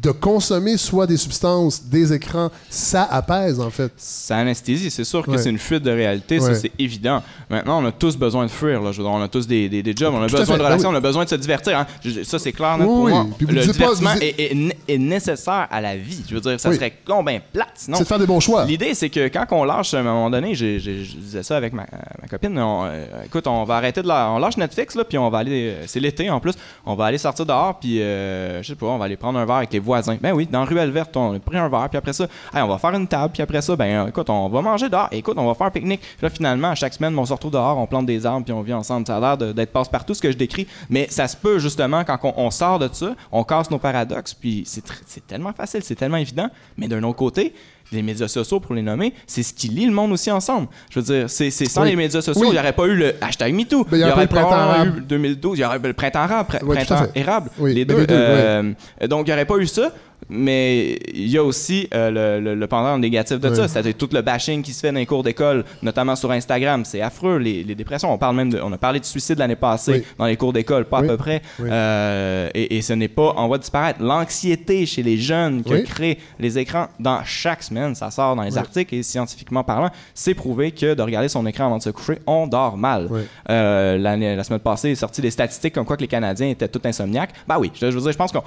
de consommer soit des substances, des écrans, ça apaise en fait. Ça anesthésie, c'est sûr que Ouais. c'est une fuite de réalité, ça c'est évident. Maintenant, on a tous besoin de fuir, là. Je veux dire, on a tous des, des, des jobs, on a Tout besoin de ben relations, oui. on a besoin de se divertir. hein. Je- ça c'est clair net Oui, pour oui. moi. Puis vous Le pas- divertissement vous est, est- est nécessaire à la vie. Je veux dire, ça Oui. serait combien plate sinon. C'est de faire des bons choix. L'idée, c'est que quand on lâche, à un moment donné, j'ai- je disais ça avec ma, ma copine, on, euh, écoute, on va arrêter de la, on lâche Netflix, là, puis on va aller, euh, c'est l'été en plus, on va aller sortir dehors, puis euh, je sais pas, on va aller prendre un verre avec les voisins. Ben oui, dans Ruelle Verte, on a pris un verre, puis après ça, hey, on va faire une table, puis après ça, ben euh, écoute, on va manger dehors, Et écoute, on va faire un pique-nique. Puis là, finalement, à chaque semaine, on se retrouve dehors, on plante des arbres, puis on vit ensemble. Ça a l'air d'être passe-partout, ce que je décris, mais ça se peut justement quand on, on sort de ça, on casse nos paradoxes, puis c'est tellement facile, c'est tellement évident, mais d'un autre côté, les médias sociaux, pour les nommer, c'est ce qui lie le monde aussi ensemble. Je veux dire, c'est sans Oui. les médias sociaux, Oui. il n'y aurait pas eu le hashtag MeToo. Il y aurait pas eu le printemps probablement arabe. eu 2012, il y aurait eu le printemps arabe, pr- Oui, printemps érable, Oui, les deux. les deux, euh, Donc, il n'y aurait pas eu ça. Mais il y a aussi euh, le, le- le pendant négatif de Oui. ça, c'est-à-dire tout le bashing qui se fait dans les cours d'école, notamment sur Instagram. C'est affreux, les, les dépressions. On parle même de, on a parlé de suicide l'année passée Oui. dans les cours d'école, pas Oui. à peu près. Euh, et, et ce n'est pas en voie de disparaître. L'anxiété chez les jeunes que créent les écrans dans chaque semaine, ça sort dans les articles et scientifiquement parlant, c'est prouvé que de regarder son écran avant de se coucher, on dort mal. Euh, la semaine passée, il est sorti des statistiques comme quoi que les Canadiens étaient tous insomniaques. Bah oui, je, je veux dire, je pense qu'on.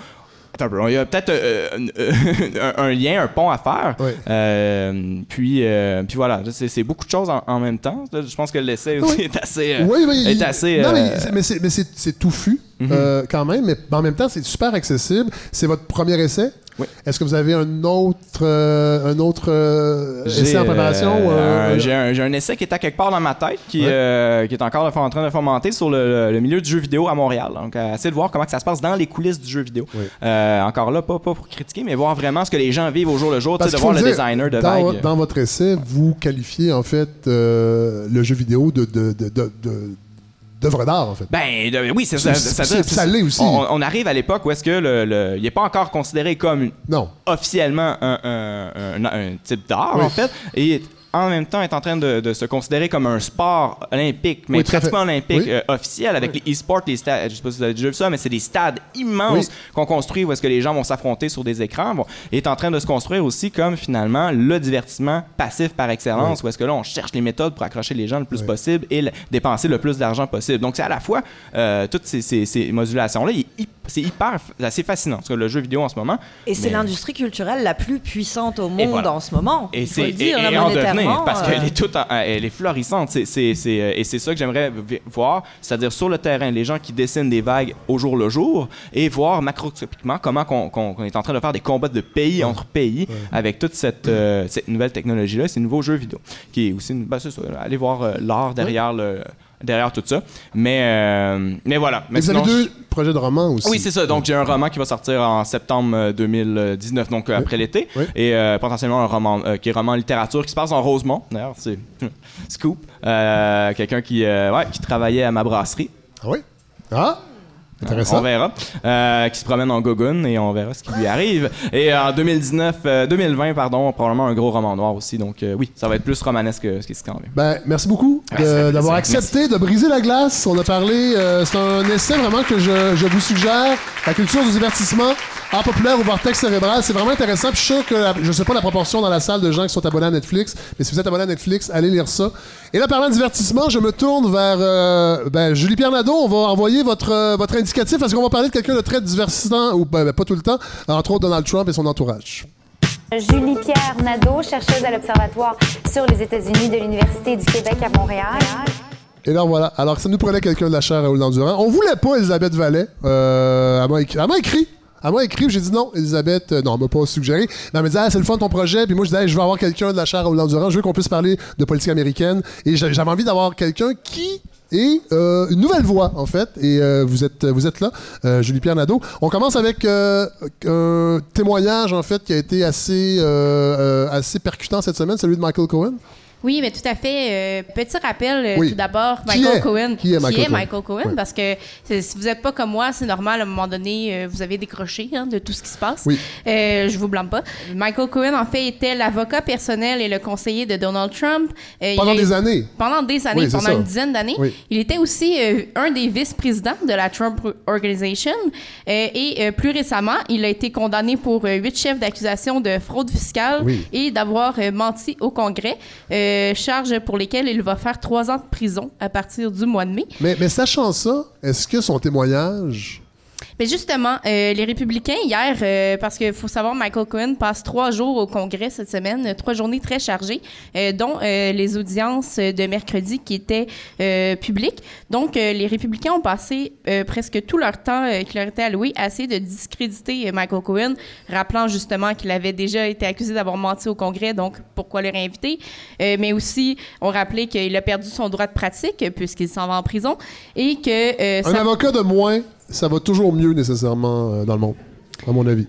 Il y a peut-être euh, un, un lien, un pont à faire. Oui. Euh, puis, euh, puis voilà, c'est beaucoup de choses en, en même temps. Je pense que l'essai aussi Oui. est assez. euh, Oui, oui, est il- assez, Non, mais, euh, c'est- mais c'est- mais touffu Mhm. euh, quand même, mais en même temps, c'est super accessible. C'est votre premier essai. Oui. Est-ce que vous avez un autre, euh, un autre euh, essai en préparation? euh, J'ai un, essai qui est à quelque part dans ma tête, qui, Ouais. euh, qui est encore en train de fomenter sur le, le milieu du jeu vidéo à Montréal. Donc, euh, essayer de voir comment que ça se passe dans les coulisses du jeu vidéo. Oui. Euh, encore là, pas, pas pour critiquer, mais voir vraiment ce que les gens vivent au jour le jour, de voir le designer de dans, vague. dans votre essai, vous qualifiez en fait euh, le jeu vidéo de, de, de, de- de- d'œuvre d'art, en fait. Ben de- oui, c'est ça. Ça, c'est- ça l'est aussi. On, on arrive à l'époque où est-ce que le, le- il n'est pas encore considéré comme Non. officiellement un, un- un- un type d'art Oui. en fait, et en même temps est en train de, de se considérer comme un sport olympique, mais Oui, pratiquement olympique Oui. euh, officiel avec les e-sports, les stades. Je sais pas si vous avez déjà vu ça, mais c'est des stades immenses Oui. qu'on construit où est-ce que les gens vont s'affronter sur des écrans. Bon, est en train de se construire aussi comme finalement le divertissement passif par excellence, où est-ce que là on cherche les méthodes pour accrocher les gens le plus possible et le- dépenser le plus d'argent possible. Donc c'est à la fois euh, toutes ces, ces- ces modulations-là, c'est hyper assez fascinant. Parce que le jeu vidéo en ce moment. Et c'est l'industrie culturelle la plus puissante au monde voilà. en ce moment. Et c'est parce euh, qu'elle est toute en- elle est florissante. C'est- c'est- c'est, euh, et c'est ça que j'aimerais voir c'est-à-dire sur le terrain les gens qui dessinent des vagues au jour le jour et voir macroscopiquement comment qu'on, qu'on- qu'on est en train de faire des combats de pays entre pays avec toute cette, euh, cette nouvelle technologie là ces nouveaux jeux vidéo qui est aussi une, ben, c'est ça, allez voir euh, l'art derrière le derrière tout ça mais euh, mais voilà mais vous avez sinon, deux projets de romans aussi. oui, c'est ça. Donc, j'ai un roman qui va sortir en septembre euh, 2019, donc euh, après l'été. Oui. Et euh, potentiellement un roman euh, qui est roman littérature qui se passe en Rosemont. D'ailleurs, c'est scoop. Euh, Quelqu'un qui, euh, ouais, qui travaillait à ma brasserie. Ah oui? Ah! Intéressant. On verra. Euh, qui se promène en gogun et on verra ce qui lui arrive. Et en 2019, euh, 2020, pardon, probablement un gros roman noir aussi. Donc, euh, oui, ça va être plus romanesque que ce qui se quand même. Ben, merci beaucoup plaisir. d'avoir accepté de briser la glace. On a parlé, euh, c'est un essai vraiment que je, je vous suggère. La culture du divertissement, art populaire au vortex cérébral, c'est vraiment intéressant. Puis je suis sûr que, la- je sais pas la proportion dans la salle de gens qui sont abonnés à Netflix, mais si vous êtes abonné à Netflix, allez lire ça. Et là, parlant de divertissement, je me tourne vers euh, ben, Julie-Pierre Nadeau. On va envoyer votre, euh, votre indicatif parce qu'on va parler de quelqu'un de très divertissant, ou ben, ben, pas tout le temps, entre autres Donald Trump et son entourage. Julie-Pierre Nadeau, chercheuse à l'Observatoire sur les États-Unis de l'Université du Québec à Montréal. Et là, voilà. Alors, ça nous prenait quelqu'un de la chaire à Raoul Durand. On voulait pas Elisabeth Vallet. Euh, elle m'a écrit. Elle m'a écrit. M'a j'ai dit non, Elisabeth, euh, non, elle m'a pas suggéré. Mais elle me disait, ah, c'est le fun ton projet. Puis moi, je disais, je veux avoir quelqu'un de la chaire à Durand. Je veux qu'on puisse parler de politique américaine. Et j'a- j'avais envie d'avoir quelqu'un qui est euh, une nouvelle voix, en fait. Et euh, vous, êtes, vous êtes là, euh, Julie-Pierre Nadeau. On commence avec euh, un témoignage, en fait, qui a été assez, euh, assez percutant cette semaine, celui de Michael Cohen. Oui, mais tout à fait. Euh, petit rappel, euh, Oui. tout d'abord, Michael Cohen. qui est Michael Cohen? Michael Cohen? Oui. Parce que si vous n'êtes pas comme moi, c'est normal, à un moment donné, euh, vous avez décroché hein, de tout ce qui se passe. Oui. Je vous blâme pas. Michael Cohen, en fait, était l'avocat personnel et le conseiller de Donald Trump. Il Pendant des années. Pendant des années, pendant ça. une dizaine d'années. Il était aussi un des vice-présidents de la Trump Organization. Et plus récemment, il a été condamné pour huit chefs d'accusation de fraude fiscale et d'avoir menti au Congrès. Euh, charges pour lesquelles il va faire trois ans de prison à partir du mois de mai. Mais, mais sachant ça, est-ce que son témoignage. Mais justement, euh, les républicains, hier, euh, parce qu'il faut savoir, Michael Cohen passe trois jours au Congrès cette semaine, euh, trois journées très chargées, euh, dont euh, les audiences de mercredi qui étaient euh, publiques. Donc, euh, les républicains ont passé euh, presque tout leur temps euh, qui leur était alloué à essayer de discréditer Michael Cohen, rappelant justement qu'il avait déjà été accusé d'avoir menti au Congrès, donc pourquoi le réinviter? Euh, mais aussi, on rappelait qu'il a perdu son droit de pratique puisqu'il s'en va en prison et que... euh, Un ça- avocat de moins, ça va toujours mieux nécessairement euh, dans le monde, à mon avis.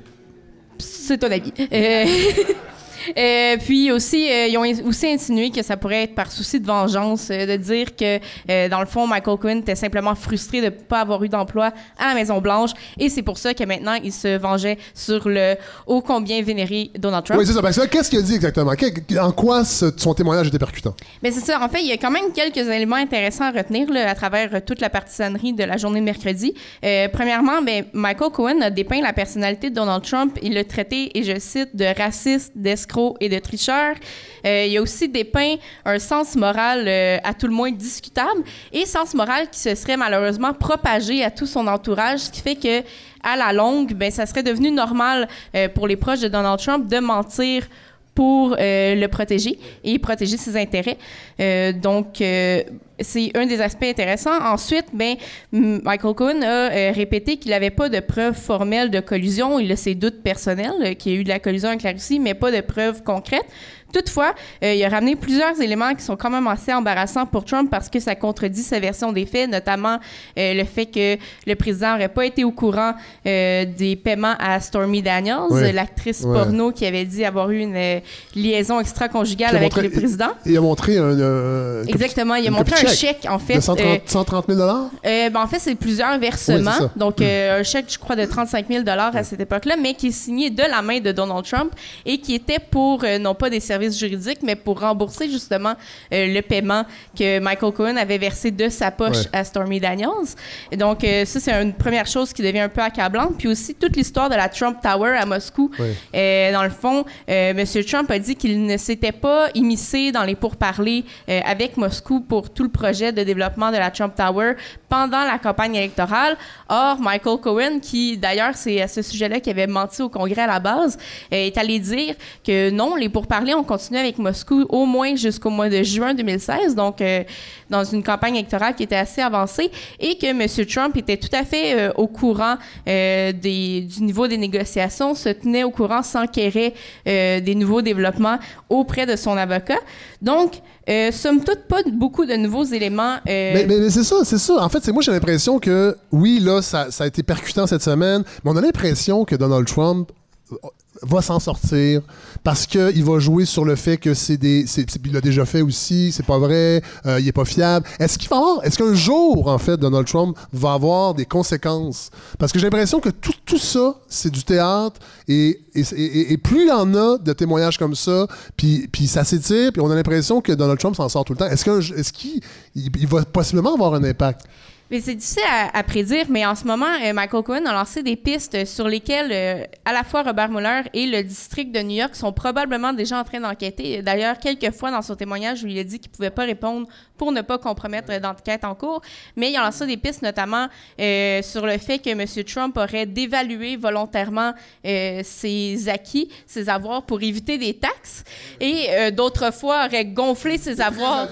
C'est ton avis. Euh, puis aussi, euh, ils ont aussi insinué que ça pourrait être par souci de vengeance, euh, de dire que, euh, dans le fond, Michael Cohen était simplement frustré de ne pas avoir eu d'emploi à la Maison-Blanche. Et c'est pour ça que maintenant, il se vengeait sur le ô combien vénéré Donald Trump. Oui, c'est ça. Là, qu'est-ce qu'il a dit exactement? En quoi ce- son témoignage était percutant? Mais c'est ça. En fait, il y a quand même quelques éléments intéressants à retenir là, à travers euh, toute la partisanerie de la journée de mercredi. Euh, premièrement, ben, Michael Cohen a dépeint la personnalité de Donald Trump. Il l'a traité, et je cite, de raciste, d'escroc et de tricheur. Euh, il a aussi dépeint un sens moral euh, à tout le moins discutable et sens moral qui se serait malheureusement propagé à tout son entourage, ce qui fait que à la longue, ben, ça serait devenu normal euh, pour les proches de Donald Trump de mentir pour euh, le protéger et protéger ses intérêts. Euh, donc, euh, c'est un des aspects intéressants. Ensuite, ben, Michael Cohen a répété qu'il n'avait pas de preuves formelles de collusion. Il a ses doutes personnels qu'il y a eu de la collusion avec la Russie, mais pas de preuves concrètes. Toutefois, euh, il a ramené plusieurs éléments qui sont quand même assez embarrassants pour Trump parce que ça contredit sa version des faits, notamment euh, le fait que le président n'aurait pas été au courant euh, des paiements à Stormy Daniels, Oui. l'actrice Ouais. porno qui avait dit avoir eu une liaison extra-conjugale avec montré- le président. Il a montré un. Exactement, il a montré un chèque, en fait. De 130, euh, 130 000 euh, ben, en fait, c'est plusieurs versements. Oui. Donc, euh, un chèque, je crois, de 35 000 à cette époque-là, mais qui est signé de la main de Donald Trump et qui était pour, non pas des services services juridiques, mais pour rembourser justement euh, le paiement que Michael Cohen avait versé de sa poche Ouais. à Stormy Daniels. Donc, euh, ça, c'est une première chose qui devient un peu accablante. Puis aussi, toute l'histoire de la Trump Tower à Moscou. Ouais. Euh, dans le fond, M. Trump a dit qu'il ne s'était pas immiscé dans les pourparlers avec Moscou pour tout le projet de développement de la Trump Tower pendant la campagne électorale. Or, Michael Cohen, qui d'ailleurs, c'est à ce sujet-là qu'il avait menti au Congrès à la base, est allé dire que non, les pourparlers ont continué avec Moscou au moins jusqu'au mois de juin 2016, donc euh, dans une campagne électorale qui était assez avancée, et que M. Trump était tout à fait euh, au courant euh, des, du niveau des négociations, se tenait au courant, s'enquérait des nouveaux développements auprès de son avocat. Donc, somme toute, pas beaucoup de nouveaux éléments. Mais, c'est ça, c'est ça. En fait, c'est moi j'ai l'impression que oui, là, ça, a été percutant cette semaine, mais on a l'impression que Donald Trump va s'en sortir parce qu'il va jouer sur le fait que c'est des. il l'a déjà fait aussi, c'est pas vrai, euh, il est pas fiable. Est-ce qu'il va avoir. Est-ce qu'un jour, en fait, Donald Trump va avoir des conséquences? Parce que j'ai l'impression que tout, tout ça, c'est du théâtre et, et, plus il en a de témoignages comme ça, puis, puis ça s'étire, puis on a l'impression que Donald Trump s'en sort tout le temps. Est-ce qu'un- est-ce qu'il il- il va possiblement avoir un impact? Mais c'est difficile à, à prédire, mais en ce moment, euh, Michael Cohen a lancé des pistes sur lesquelles euh, à la fois Robert Mueller et le district de New York sont probablement déjà en train d'enquêter. D'ailleurs, quelques fois dans son témoignage, où il a dit qu'il ne pouvait pas répondre pour ne pas compromettre d'enquête en cours, mais il a lancé des pistes notamment euh, sur le fait que M. Trump aurait dévalué volontairement euh, ses acquis, ses avoirs pour éviter des taxes, et d'autres fois aurait gonflé ses avoirs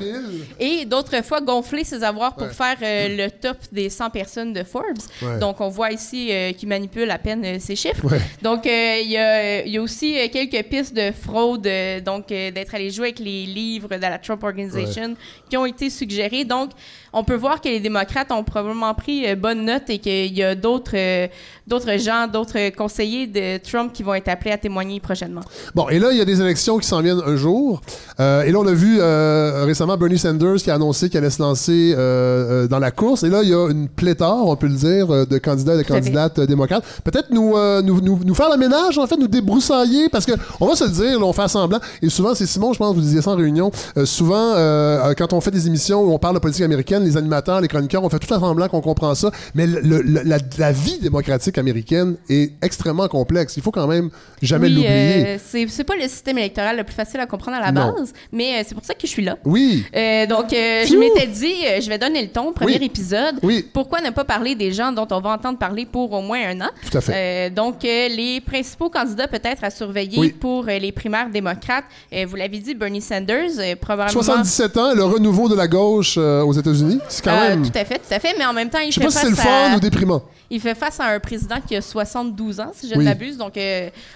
et d'autres fois gonfler ses avoirs pour Ouais. faire le top des 100 personnes de Forbes. Ouais. Donc, on voit ici euh, qu'il manipule à peine euh, ces chiffres. Ouais. Donc, euh, il y, a, il y a aussi euh, quelques pistes de fraude, donc d'être allé jouer avec les livres de la Trump Organization qui ont été suggérés. Donc, on peut voir que les démocrates ont probablement pris bonne note et qu'il y a d'autres d'autres gens, d'autres conseillers de Trump qui vont être appelés à témoigner prochainement. Bon, et là, il y a des élections qui s'en viennent un jour. Euh, et là, on a vu euh, récemment Bernie Sanders qui a annoncé qu'il allait se lancer euh, dans la course. Et là, il y a une pléthore, on peut le dire, euh, de candidats et de candidates euh, démocrates. Peut-être nous, euh, nous, nous, nous faire le ménage, en fait, nous débroussailler, parce que on va se le dire, là, on fait semblant. Et souvent, c'est Simon, je pense, vous disiez ça en réunion. euh, souvent, euh, quand on fait des émissions où on parle de politique américaine, les animateurs, les chroniqueurs, on fait tout à semblant qu'on comprend ça. Mais le- le- la, la vie démocratique américaine est extrêmement complexe. Il faut quand même jamais oui, l'oublier. c'est c'est pas le système électoral le plus facile à comprendre à la Non. base, mais c'est pour ça que je suis là. Oui. Donc, je m'étais dit, je vais donner le ton, premier Oui. épisode. Oui. Pourquoi ne pas parler des gens dont on va entendre parler pour au moins un an? Tout à fait. Euh, donc, euh, les principaux candidats peut-être à surveiller Oui. pour euh, les primaires démocrates, vous l'avez dit, Bernie Sanders, probablement... 77 ans, le renouveau de la gauche aux États-Unis. C'est quand Euh, même. Tout à fait, tout à fait, mais en même temps, il fait pas si c'est face le fun à... ou déprimant. Il fait face à un président qui a 72 ans, si je Oui. ne m'abuse. Donc,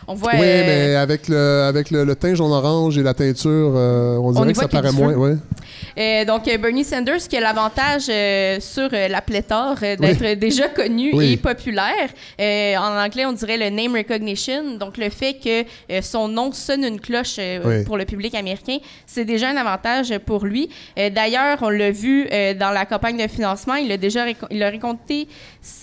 on voit... Oui, mais avec le, avec le, le teint jaune orange et la teinture, on dirait que ça paraît moins. Ouais. Donc, Bernie Sanders qui a l'avantage sur la pléthore euh, d'être déjà connu Oui. et populaire. Euh, en anglais, on dirait le name recognition. Donc, le fait que euh, son nom sonne une cloche euh, Oui. pour le public américain, c'est déjà un avantage pour lui. Euh, D'ailleurs, on l'a vu euh, dans la campagne de financement, il a déjà il a récolté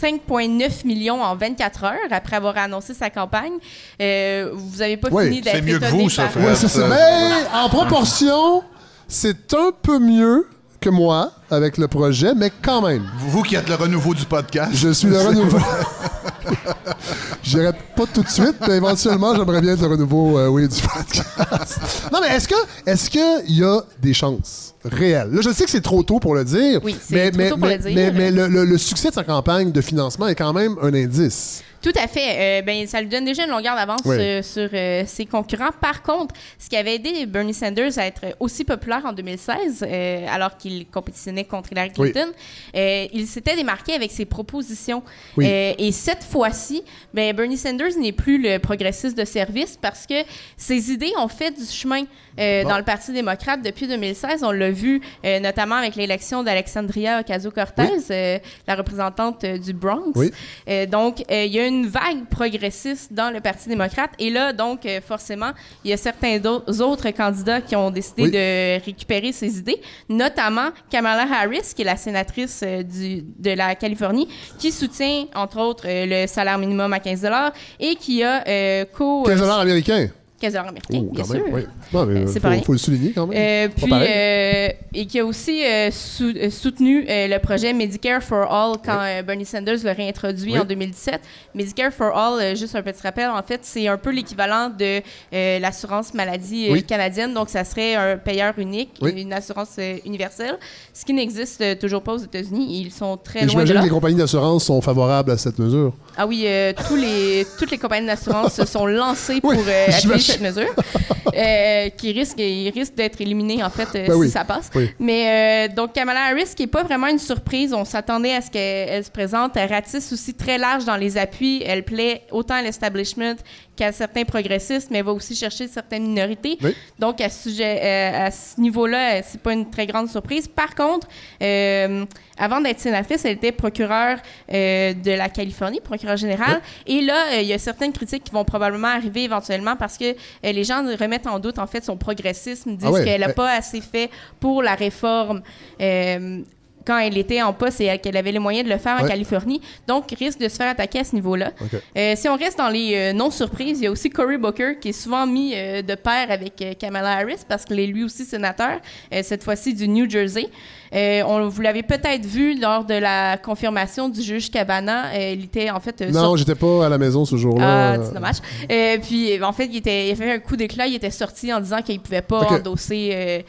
5,9 millions en 24 heures après avoir annoncé sa campagne. Euh, vous n'avez pas Oui, fini d'être c'est mieux que vous, ça. Ouais, ça. ça- Mais en proportion, c'est un peu mieux que moi avec le projet, mais quand même. Vous, qui êtes le renouveau du podcast. Je suis le renouveau. J'irai pas tout de suite, mais éventuellement, j'aimerais bien être le renouveau euh, oui, du podcast. non, mais est-ce que est-ce qu'il y a des chances réelles? Là, je sais que c'est trop tôt pour le dire. Oui, c'est mais, trop mais, tôt pour mais, le dire. Mais, mais le, le- le succès de sa campagne de financement est quand même un indice. Tout à fait. Euh, ben, ça lui donne déjà une longueur d'avance Oui. euh, sur euh, ses concurrents. Par contre, ce qui avait aidé Bernie Sanders à être aussi populaire en 2016, euh, alors qu'il compétitionnait contre Hillary. Clinton, il s'était démarqué avec ses propositions. Oui. Et cette fois-ci, ben, Bernie Sanders n'est plus le progressiste de service parce que ses idées ont fait du chemin Bon. dans le Parti démocrate depuis 2016. On l'a vu notamment avec l'élection d'Alexandria Ocasio-Cortez, la représentante du Bronx. Donc, il y a une vague progressiste dans le Parti démocrate. Et là, donc, euh, forcément, il y a certains autres candidats qui ont décidé Oui. de récupérer ces idées, notamment Kamala Harris, qui est la sénatrice euh, du, de la Californie, qui soutient, entre autres, euh, le salaire minimum à 15 et qui a co... 15 dollars américains. Casino américain, Oh, bien sûr. oui. Euh, c'est faut, faut le souligner quand même. Euh, puis, euh, et qui a aussi euh, sou- soutenu le projet Medicare for All quand euh, Bernie Sanders l'a réintroduit Oui. en 2017. Medicare for All, juste un petit rappel, en fait, c'est un peu l'équivalent de l'assurance maladie Oui. canadienne. Donc, ça serait un payeur unique, Oui. une assurance universelle, ce qui n'existe toujours pas aux États-Unis. Ils sont très Et loin de j'imagine là. que les compagnies d'assurance sont favorables à cette mesure. Ah oui, tous les, toutes les compagnies d'assurance se sont lancées pour Cette mesure, euh, qui risque, il risque d'être éliminé en fait euh, Ben si oui, ça passe. oui. Mais euh, donc Kamala Harris, qui est pas vraiment une surprise, on s'attendait à ce qu'elle elle se présente. Elle ratisse aussi très large dans les appuis. Elle plaît autant à l'establishment qu'à certains progressistes, mais elle va aussi chercher certaines minorités. Oui. Donc à ce sujet, euh, à ce niveau-là, euh, c'est pas une très grande surprise. Par contre, euh, avant d'être sénatrice, elle était procureure euh, de la Californie, procureure générale. Et là, il y a certaines critiques qui vont probablement arriver éventuellement parce que les gens remettent en doute en fait son progressisme, disent Ah qu'elle n'a pas assez fait pour la réforme. Quand elle était en poste et qu'elle avait les moyens de le faire en. Californie. Donc, risque de se faire attaquer à ce niveau-là. Euh, si on reste dans les euh, non-surprises, il y a aussi Cory Booker qui est souvent mis euh, de pair avec Kamala Harris parce qu'il est lui aussi sénateur, cette fois-ci du New Jersey. On, vous l'avez peut-être vu lors de la confirmation du juge. Euh, il était en fait... non, sorti- j'étais pas à la maison ce jour-là. ah, c'est dommage. Puis, en fait, il, était, il a fait un coup d'éclat. Il était sorti en disant qu'il pouvait pas endosser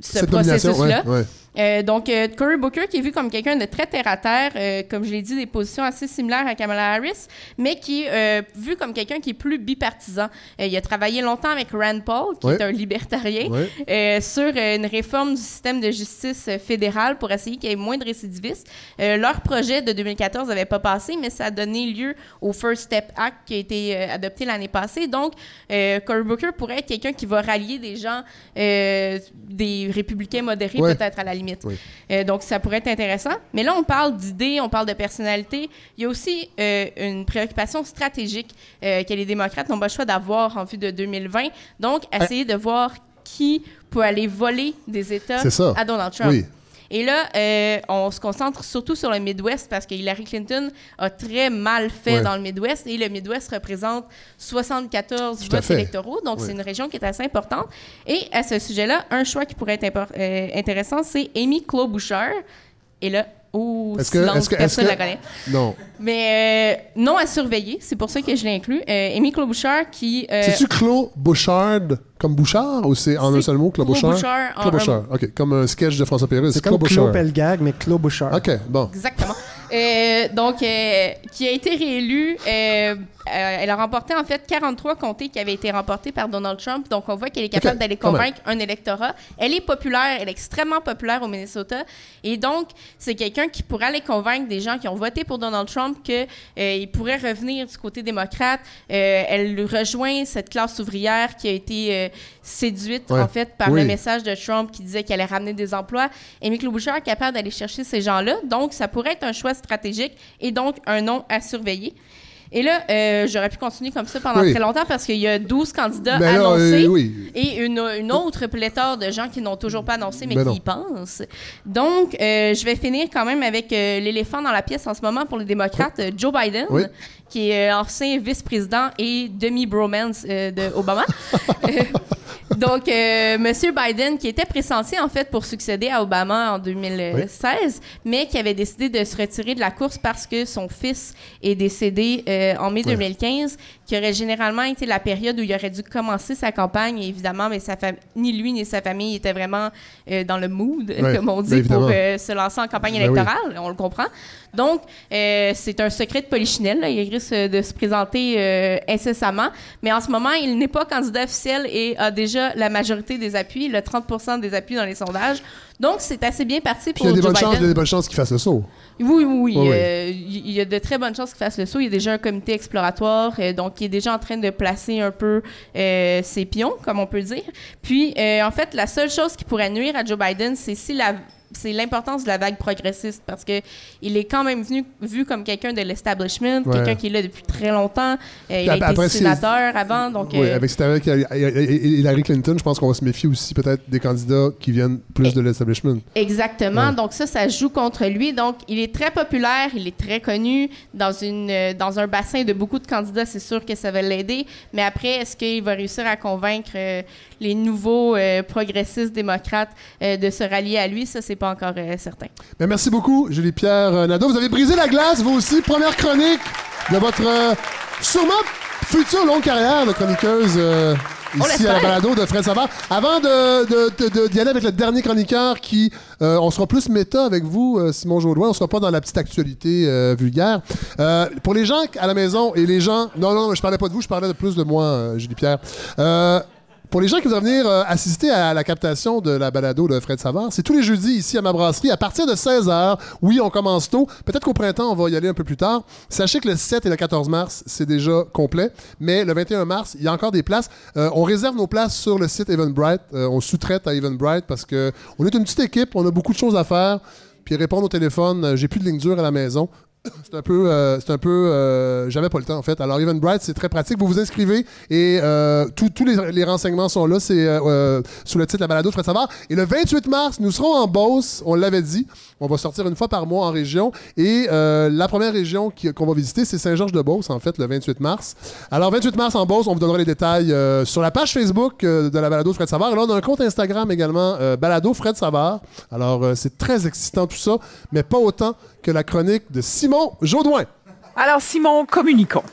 ce processus-là. ouais, ouais. Euh, donc, euh, Cory Booker, qui est vu comme quelqu'un de très terre-à-terre, euh, comme je l'ai dit, des positions assez similaires à Kamala Harris, mais qui est euh, vu comme quelqu'un qui est plus bipartisan. Il a travaillé longtemps avec Rand Paul, qui est un libertarien, sur une réforme du système de justice euh, fédéral pour essayer qu'il y ait moins de récidivistes. Leur projet de 2014 n'avait pas passé, mais ça a donné lieu au First Step Act qui a été adopté l'année passée. Donc, Cory Booker pourrait être quelqu'un qui va rallier des gens, des républicains modérés peut-être à la limite. Oui. Euh, donc, ça pourrait être intéressant. Mais là, on parle d'idées, on parle de personnalité. Il y a aussi euh, une préoccupation stratégique euh, que les démocrates n'ont pas le choix d'avoir en vue de 2020. Donc, essayer de voir qui peut aller voler des États à Donald Trump. Oui. Et là, euh, on se concentre surtout sur le Midwest parce que Hillary Clinton a très mal fait Ouais. dans le Midwest et le Midwest représente 74 Tout à votes électoraux, donc c'est une région qui est assez importante. Et à ce sujet-là, un choix qui pourrait être euh, intéressant, c'est Amy Klobuchar. Et là, oh, Est-ce que, silence, est-ce que, est-ce personne que- la connaît. Non. Mais euh, non à surveiller, c'est pour ça que je l'ai inclus. Euh, Amy Klobuchar qui... euh, C'est-tu Claude Bouchard comme Bouchard ou c'est en un C'est seul mot, Claude Claude Bouchard? Bouchard en Claude un Bouchard, OK. Comme un sketch de François Pérez. C'est Claude Claude Bouchard. Pelgag, mais Claude Bouchard. OK, bon. Exactement. Euh, donc, euh, qui a été réélue, euh, euh, elle a remporté en fait 43 comtés qui avaient été remportés par Donald Trump. Donc, on voit qu'elle est capable d'aller convaincre un électorat. Elle est populaire, elle est extrêmement populaire au Minnesota. Et donc, c'est quelqu'un qui pourrait aller convaincre des gens qui ont voté pour Donald Trump qu'il pourrait revenir du côté démocrate. Euh, elle rejoint cette classe ouvrière qui a été euh, séduite Ouais. en fait par Oui. le message de Trump qui disait qu'elle allait ramener des emplois. Amy Klobuchar est capable d'aller chercher ces gens-là. Donc, ça pourrait être un choix stratégique et donc un nom à surveiller. Et là, euh, j'aurais pu continuer comme ça pendant Oui. très longtemps parce qu'il y a 12 candidats là, annoncés euh, oui. et une, une autre pléthore de gens qui n'ont toujours pas annoncé mais Ben qui non. y pensent. Donc, euh, je vais finir quand même avec l'éléphant dans la pièce en ce moment pour les démocrates, Joe Biden. Qui est euh, ancien vice-président et demi-bromance euh, de Obama. Donc, euh, Monsieur Biden, qui était pressenti en fait pour succéder à Obama en 2016, mais qui avait décidé de se retirer de la course parce que son fils est décédé euh, en mai Ouais. 2015, qui aurait généralement été la période où il aurait dû commencer sa campagne. Et évidemment, mais sa ni lui ni sa famille étaient vraiment euh, dans le mood, comme on ben dit, pour euh, se lancer en campagne Ben électorale. On le comprend. Donc, euh, c'est un secret de polichinelle. là. Il risque de se présenter euh, incessamment. Mais en ce moment, il n'est pas candidat officiel et a déjà la majorité des appuis, le 30% des appuis dans les sondages. Donc, c'est assez bien parti pour il y a des Joe bonnes chances, il y a Biden. des bonnes chances qu'il fasse le saut. Oui, oui, oui. Euh, Il y a de très bonnes chances qu'il fasse le saut. Il y a déjà un comité exploratoire, euh, donc il est déjà en train de placer un peu euh, ses pions, comme on peut dire. Puis, en fait, la seule chose qui pourrait nuire à Joe Biden, c'est si la c'est l'importance de la vague progressiste parce que il est quand même venu, vu comme quelqu'un de l'establishment, Ouais. quelqu'un qui est là depuis très longtemps. Euh, il a été sénateur avant, donc Oui, euh, avec, Hillary Clinton, je pense qu'on va se méfier aussi peut-être des candidats qui viennent plus de l'establishment. Exactement. Ouais. Donc ça, ça joue contre lui. Donc il est très populaire, il est très connu dans une euh, dans un bassin de beaucoup de candidats. C'est sûr que ça va l'aider. Mais après, est-ce qu'il va réussir à convaincre les nouveaux euh, progressistes démocrates euh, de se rallier à lui Ça, c'est pas encore euh, certain. Mais merci beaucoup, Julie-Pierre Nadeau. Vous avez brisé la glace, vous aussi. Première chronique de votre sûrement future longue carrière de chroniqueuse On ici à la balado de Fred Savard. Avant de, de- d'y aller avec le dernier chroniqueur qui, euh, on sera plus méta avec vous, euh, Simon Jaudoin. On sera pas dans la petite actualité euh, vulgaire. Pour les gens à la maison et les gens... Non, non, je parlais pas de vous, je parlais de plus de moi, Julie-Pierre. Pour les gens qui voudraient venir euh, assister à la captation de la balado de Fred Savard, c'est tous les jeudis ici à ma brasserie à partir de 16h. Oui, on commence tôt. Peut-être qu'au printemps, on va y aller un peu plus tard. Sachez que le 7 et le 14 mars, c'est déjà complet. Mais le 21 mars, il y a encore des places. Euh, on réserve nos places sur le site Eventbrite. Euh, on sous-traite à Eventbrite parce que on est une petite équipe, on a beaucoup de choses à faire. Puis répondre au téléphone, euh, j'ai plus de ligne dure à la maison. C'est un peu, euh, c'est un peu, euh, j'avais pas le temps en fait. Alors Eventbrite, c'est très pratique. Vous vous inscrivez et euh, tous les, renseignements sont là. C'est sur le titre La Balado Fred Savard. Et le 28 mars, nous serons en Beauce. On l'avait dit. On va sortir une fois par mois en région. Et la première région qu'on va visiter, c'est Saint-Georges-de-Beauce en fait, le 28 mars. Alors 28 mars en Beauce, on vous donnera les détails sur la page Facebook de la Balado Fred Savard. Et là, on a un compte Instagram également, Balado Fred Savard. Alors c'est très excitant tout ça, mais pas autant que la chronique de Simon Jaudoin. Alors, Simon, communiquons.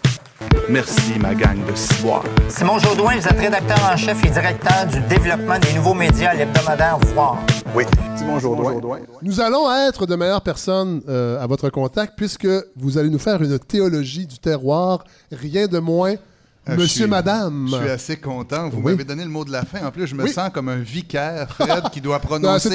Merci, ma gang de ciboires. Simon Jaudoin, vous êtes rédacteur en chef et directeur du développement des nouveaux médias à l'hebdomadaire Voir. Oui, Simon Jourdouin. Nous allons être de meilleures personnes euh, à votre contact puisque vous allez nous faire une théologie du terroir, rien de moins. Ah, Monsieur, suis- madame. Je suis assez content. Vous Oui. m'avez donné le mot de la fin. En plus, je me Oui. sens comme un vicaire, Fred, qui doit Non, prononcer.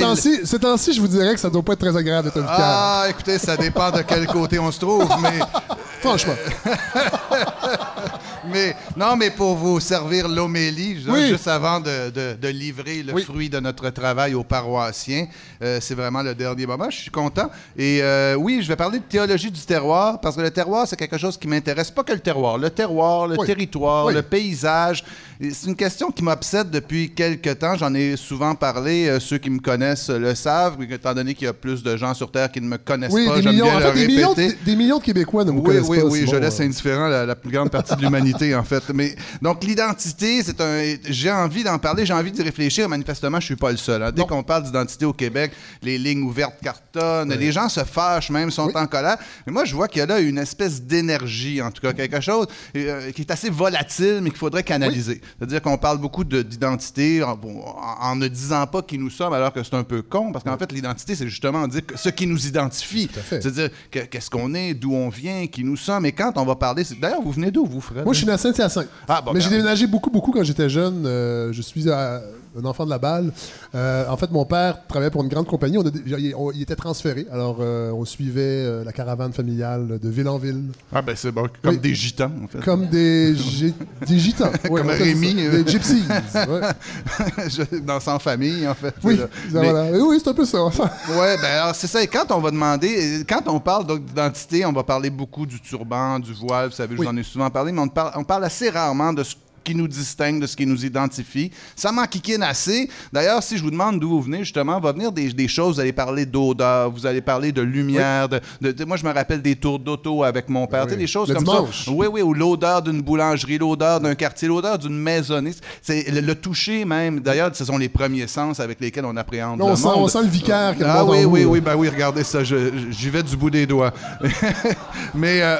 ces temps-ci, je vous dirais que ça doit pas être très agréable d'être un vicaire. Ah, écoutez, ça dépend de quel côté on se trouve, mais. Franchement. mais non, mais pour vous servir l'homélie, Oui. juste avant de, de- de livrer le Oui. fruit de notre travail aux paroissiens, euh, c'est vraiment le dernier moment. Je suis content. Et euh, oui, je vais parler de théologie du terroir parce que le terroir, c'est quelque chose qui m'intéresse. Pas que le terroir, le terroir, le Oui. territoire, Oui. le paysage. C'est une question qui m'obsède depuis quelques temps. J'en ai souvent parlé. Euh, ceux qui me connaissent le savent, étant donné qu'il y a plus de gens sur Terre qui ne me connaissent Oui, pas, des j'aime millions, bien en le fait, des millions, de, des millions de Québécois ne vous Oui, connaissent oui, pas. oui, Simon. je laisse indifférent la, la plus grande partie de l'humanité, en fait. Mais, donc, l'identité, c'est un. J'ai envie d'en parler, j'ai envie d'y réfléchir. Manifestement, je suis pas le seul. hein. Dès qu'on parle d'identité au Québec, les lignes ouvertes cartonnent, les gens se fâchent même, sont en colère. Mais moi, je vois qu'il y a là une espèce d'énergie, en tout cas, quelque chose euh, qui est assez volatile, mais qu'il faudrait canaliser. C'est-à-dire qu'on parle beaucoup de- d'identité en, bon, en- en ne disant pas qui nous sommes, alors que c'est un peu con, parce qu'en fait, l'identité, c'est justement dire ce qui nous identifie. C'est-à-dire que- qu'est-ce qu'on est, d'où on vient, qui nous sommes. Et quand on va parler. D'ailleurs, vous venez d'où, vous, Fred? Moi, je suis né à Saint-Hyacinthe. Ah, bon, Mais ben, j'ai déménagé beaucoup, beaucoup quand j'étais jeune. Euh, je suis euh, un enfant de la balle. Euh, en fait, mon père travaillait pour une grande compagnie. On a il, on- il était transféré. Alors, euh, on suivait euh, la caravane familiale de ville en ville. Ah, ben c'est bon, comme Oui. des gitans, en fait. Comme des, gi- des gitans. Ouais, Comme Rémi. Des gypsies. ouais. Dans Sans famille, en fait. Oui, Mais-. Oui, c'est un peu ça. Ouais, ben alors c'est ça. Et quand on va demander, quand on parle donc, d'identité, on va parler beaucoup du turban, du voile. Vous savez, je vous en ai souvent parlé, mais on parle, on parle assez rarement de ce qui nous distingue, de ce qui nous identifie. Ça m'enquiquine assez. D'ailleurs, si je vous demande d'où vous venez, justement, va venir des, des choses. Vous allez parler d'odeur, vous allez parler de lumière. De, de- de- moi, je me rappelle des tours d'auto avec mon père. Oui. des choses Le comme dimanche. ça. Oui, oui, ou l'odeur d'une boulangerie, l'odeur d'un quartier, l'odeur d'une maisonnée. C'est le, le toucher même. D'ailleurs, ce sont les premiers sens avec lesquels on appréhende Là, on le sent- monde. on sent le vicaire le Ah monde oui, oui, oui, ben oui, regardez ça, j'y vais du bout des doigts. Mais euh,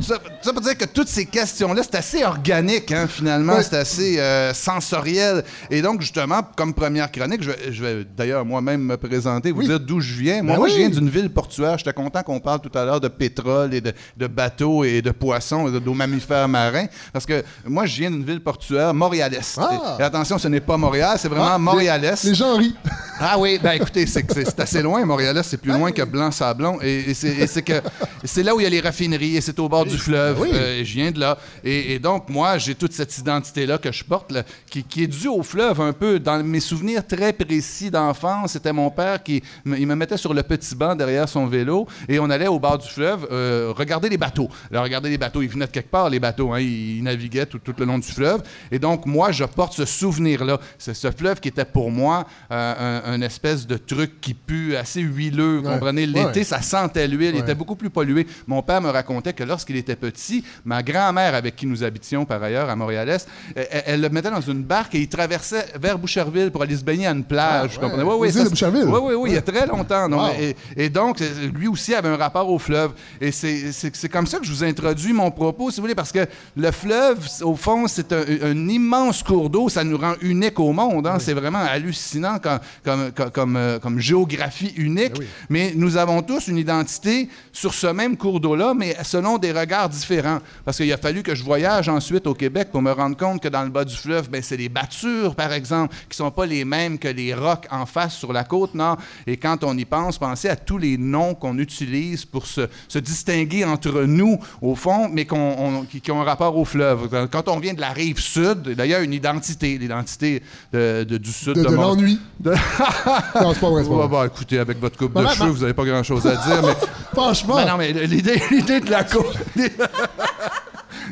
ça, tout ça pour dire que toutes ces questions-là, c'est assez organique, hein, finalement, c'est assez euh, sensoriel. Et donc, justement, comme première chronique, je vais, je vais d'ailleurs moi-même me présenter, vous Oui. dire d'où je viens. Moi, Ben moi, oui. je viens d'une ville portuaire. J'étais content qu'on parle tout à l'heure de pétrole et de, de bateaux et de poissons, et de, de mammifères marins, parce que moi, je viens d'une ville portuaire, Montréal-Est. Ah. Et, et attention, ce n'est pas Montréal, c'est vraiment Ah, Montréal-Est. Les gens rient. Ah oui, ben écoutez, c'est assez loin, Montréal, c'est plus loin que Blanc-Sablon. Et, c'est et c'est que c'est là où il y a les raffineries et c'est au bord du fleuve. oui. Euh, je viens de là. Et, et donc, moi, j'ai toute cette identité-là que je porte, là, qui, qui est due au fleuve un peu. Dans mes souvenirs très précis d'enfance, c'était mon père qui me- il me mettait sur le petit banc derrière son vélo et on allait au bord du fleuve euh, regarder les bateaux. Alors, regarder les bateaux, ils venaient de quelque part, les bateaux. Hein, ils, naviguaient tout, tout le long du fleuve. Et donc, moi, je porte ce souvenir-là. C'est ce fleuve qui était pour moi euh, un, un espèce de truc qui pue assez huileux. Vous Ouais. comprenez? L'été, Ouais. ça sentait l'huile. Il était beaucoup plus pollué. Mon père me racontait que lorsqu'il était petit, ma grand-mère, avec qui nous habitions par ailleurs à Montréal-Est, elle, le mettait dans une barque et il traversait vers Boucherville pour aller se baigner à une plage. Ah, ouais. Vous comprenez? Oui, oui, Boucherville? Oui, oui, oui, il y a très longtemps. Wow. et, et donc, lui aussi avait un rapport au fleuve. Et c'est- comme ça que je vous introduis mon propos, si vous voulez, parce que le fleuve, au fond, c'est un, un immense cours d'eau. Ça nous rend unique au monde. hein. C'est vraiment hallucinant comme, comme, comme, comme, euh, comme géographie unique. Ben oui. Mais nous avons tous une identité sur ce même cours d'eau-là, mais selon des regards différents. Parce qu'il a fallu que je voyage ensuite au Québec pour me rendre compte que dans le bas du fleuve, ben, c'est les battures, par exemple, qui sont pas les mêmes que les rocs en face sur la côte nord. Et quand on y pense, pensez à tous les noms qu'on utilise pour se, se distinguer entre nous, au fond, mais on- qui, qui ont un rapport au fleuve. Quand on vient de la rive sud, d'ailleurs, une identité, l'identité de- de- du sud De, de Mont- l'ennui. de- Non, c'est pas vrai, pas vrai. bah, écoutez, avec votre coupe de Maman, cheveux, vous n'avez pas grand-chose à dire, mais... Franchement. Non, mais l'idée, l'idée de la coupe...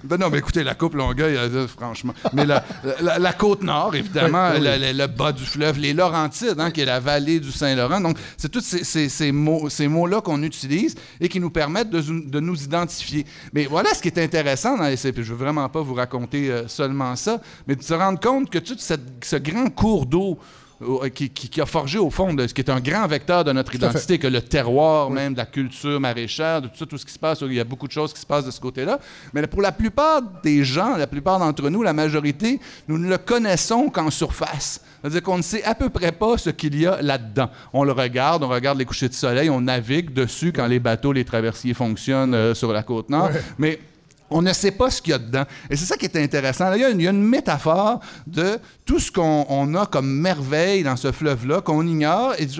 Ben non, mais écoutez, la coupe Longueuil, euh, franchement. Mais la, la- la côte nord, évidemment, Oui, oui, oui. le, bas du fleuve, les Laurentides, hein, qui est la vallée du Saint-Laurent. Donc, c'est tous ces, ces- ces mots, ces mots-là qu'on utilise et qui nous permettent de, de nous identifier. Mais voilà ce qui est intéressant dans les CP. Je veux vraiment pas vous raconter euh, seulement ça, mais de se rendre compte que tout cette- ce grand cours d'eau euh, qui, qui- qui a forgé au fond de ce qui est un grand vecteur de notre fait. identité, que le terroir même, de la culture maraîchère, de tout ça, tout ce qui se passe, il y a beaucoup de choses qui se passent de ce côté-là. Mais pour la plupart des gens, la plupart d'entre nous, la majorité, nous ne le connaissons qu'en surface. C'est-à-dire qu'on ne sait à peu près pas ce qu'il y a là-dedans. On le regarde, on regarde les couchers de soleil, on navigue dessus quand les bateaux, les traversiers fonctionnent euh, sur la côte nord. Mais on ne sait pas ce qu'il y a dedans. Et c'est ça qui est intéressant. Là, il, y a une, il y a une métaphore de tout ce qu'on on a comme merveille dans ce fleuve-là, qu'on ignore, et, du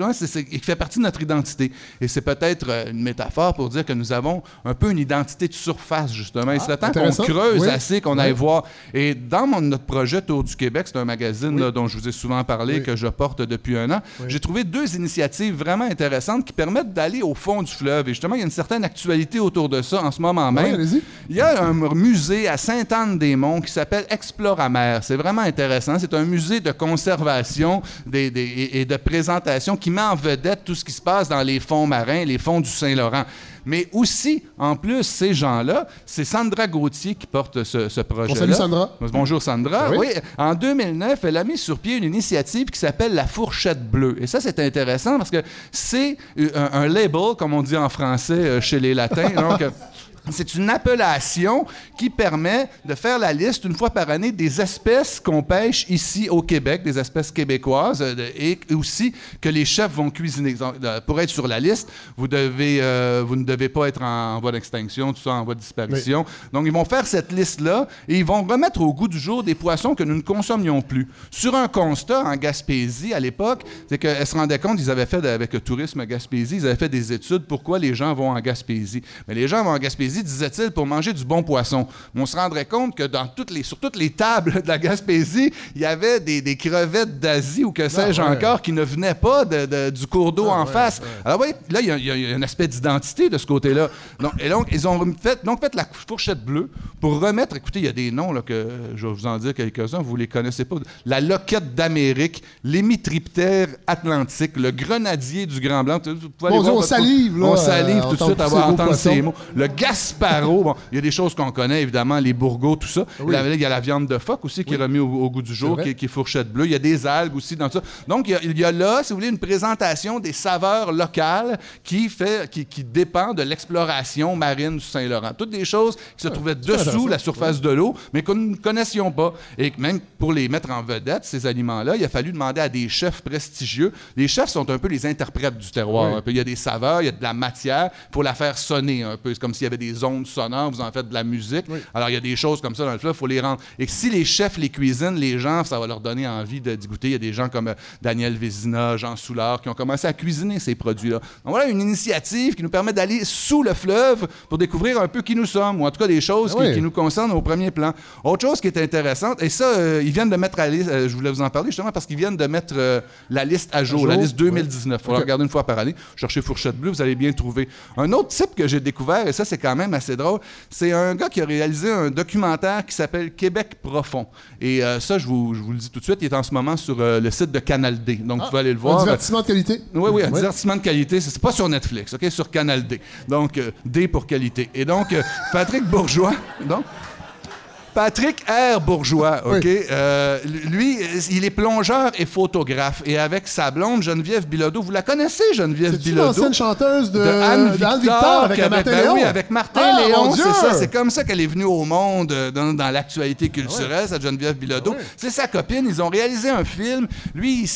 qui fait partie de notre identité. Et c'est peut-être euh, une métaphore pour dire que nous avons un peu une identité de surface, justement. et c'est le temps qu'on creuse Oui. assez, qu'on aille voir. Et dans mon- notre projet Tour du Québec, c'est un magazine là, dont je vous ai souvent parlé, que je porte depuis un an, j'ai trouvé deux initiatives vraiment intéressantes qui permettent d'aller au fond du fleuve. Et justement, il y a une certaine actualité autour de ça en ce moment même. Il y a un musée à Sainte-Anne-des-Monts qui s'appelle Exploramer. C'est vraiment intéressant. C'est un musée de conservation des- des- et, de présentation qui met en vedette tout ce qui se passe dans les fonds marins, les fonds du Saint-Laurent. Mais aussi, en plus, ces gens-là, c'est Sandra Gauthier qui porte ce, ce projet-là. salue Sandra. Bonjour Sandra. Ah oui? oui, en 2009, elle a mis sur pied une initiative qui s'appelle la fourchette bleue. Et ça, c'est intéressant parce que c'est euh, un, un label, comme on dit en français euh, chez les latins. Donc, c'est une appellation qui permet de faire la liste une fois par année des espèces qu'on pêche ici au Québec, des espèces québécoises, euh, et aussi que les chefs vont cuisiner. Euh, Pour être sur la liste, vous, devez, euh, vous ne devez pas être en, voie d'extinction, tout ça en voie de disparition. Donc, ils vont faire cette liste-là et ils vont remettre au goût du jour des poissons que nous ne consommions plus. Sur un constat en Gaspésie à l'époque, c'est qu'elles se rendaient compte, ils avaient fait, avec le tourisme à Gaspésie, ils avaient fait des études pourquoi les gens vont en Gaspésie. Mais les gens vont en Gaspésie, disait-il, pour manger du bon poisson? Mais on se rendrait compte que dans toutes les, sur toutes les tables de la Gaspésie, il y avait des, des crevettes d'Asie ou que sais-je ouais. encore qui ne venaient pas de- de- du cours d'eau en ouais, face. ouais. Alors, oui, là, il y, a- y y un aspect d'identité de ce côté-là. Et donc, ils ont fait, donc fait la fourchette bleue pour remettre, écoutez, il y a des noms là, que je vais vous en dire quelques-uns, vous ne les connaissez pas. La loquette d'Amérique, l'hémitriptère atlantique, le grenadier du Grand Blanc. Vous pouvez aller voir on votre- salive, là, On euh, salive tout de suite à entendre ces mots. Le Gasparo, bon, il y a des choses qu'on connaît, évidemment, les bourgots, tout ça. Oui. Là, il y a la viande de phoque aussi qui est remise au, au goût du jour, qui, est- qui est fourchette bleue. Il y a des algues aussi dans ça. Donc, il y a, il y a là, si vous voulez, une présentation des saveurs locales qui, fait, qui, qui dépend de l'exploration marine du Saint-Laurent. Toutes des choses qui se trouvaient dessous la surface de l'eau, mais que nous ne connaissions pas. Et même pour les mettre en vedette, ces aliments-là, il a fallu demander à des chefs prestigieux. Les chefs sont un peu les interprètes du terroir. Oui. un peu. Il y a des saveurs, il y a de la matière, il faut la faire sonner un peu. C'est comme s'il y avait des des ondes sonores, vous en faites de la musique. Alors, il y a des choses comme ça dans le fleuve, il faut les rendre. Et si les chefs les cuisinent, les gens, ça va leur donner envie de d'y goûter. Il y a des gens comme euh, Daniel Vézina, Jean Soulard, qui ont commencé à cuisiner ces produits-là. Donc voilà une initiative qui nous permet d'aller sous le fleuve pour découvrir un peu qui nous sommes, ou en tout cas des choses Ah qui, nous concernent au premier plan. Autre chose qui est intéressante, et ça, euh, ils viennent de mettre à la liste, euh, je voulais vous en parler justement parce qu'ils viennent de mettre euh, la liste à jour, jour? la liste 2019. Il faut la regarder une fois par année. Cherchez Fourchette Bleue, vous allez bien trouver. Un autre type que j'ai découvert, et ça, c'est quand même assez drôle, c'est un gars qui a réalisé un documentaire qui s'appelle Québec profond. Et euh, ça, je vous, je vous le dis tout de suite, il est en ce moment sur euh, le site de Canal D. Donc, vous pouvez aller le Un voir. divertissement de qualité. Oui, oui, un Ouais. divertissement de qualité. C'est c'est pas sur Netflix, OK? Sur Canal D. Donc, euh, D pour qualité. Et donc, euh, Patrick Bourgeois, donc, Patrick R. Bourgeois, OK? Euh, lui, il est plongeur et photographe. Et avec sa blonde, Geneviève Bilodeau. Vous la connaissez, Geneviève Bilodeau? l'ancienne chanteuse de, Anne Victor, Victor avec avait- Martin ben Léon? oui, avec Martin Ah, Léon, c'est ça. C'est comme ça qu'elle est venue au monde euh, dans, dans l'actualité culturelle, Ah cette Geneviève Bilodeau. C'est sa copine. Ils ont réalisé un film. Lui, il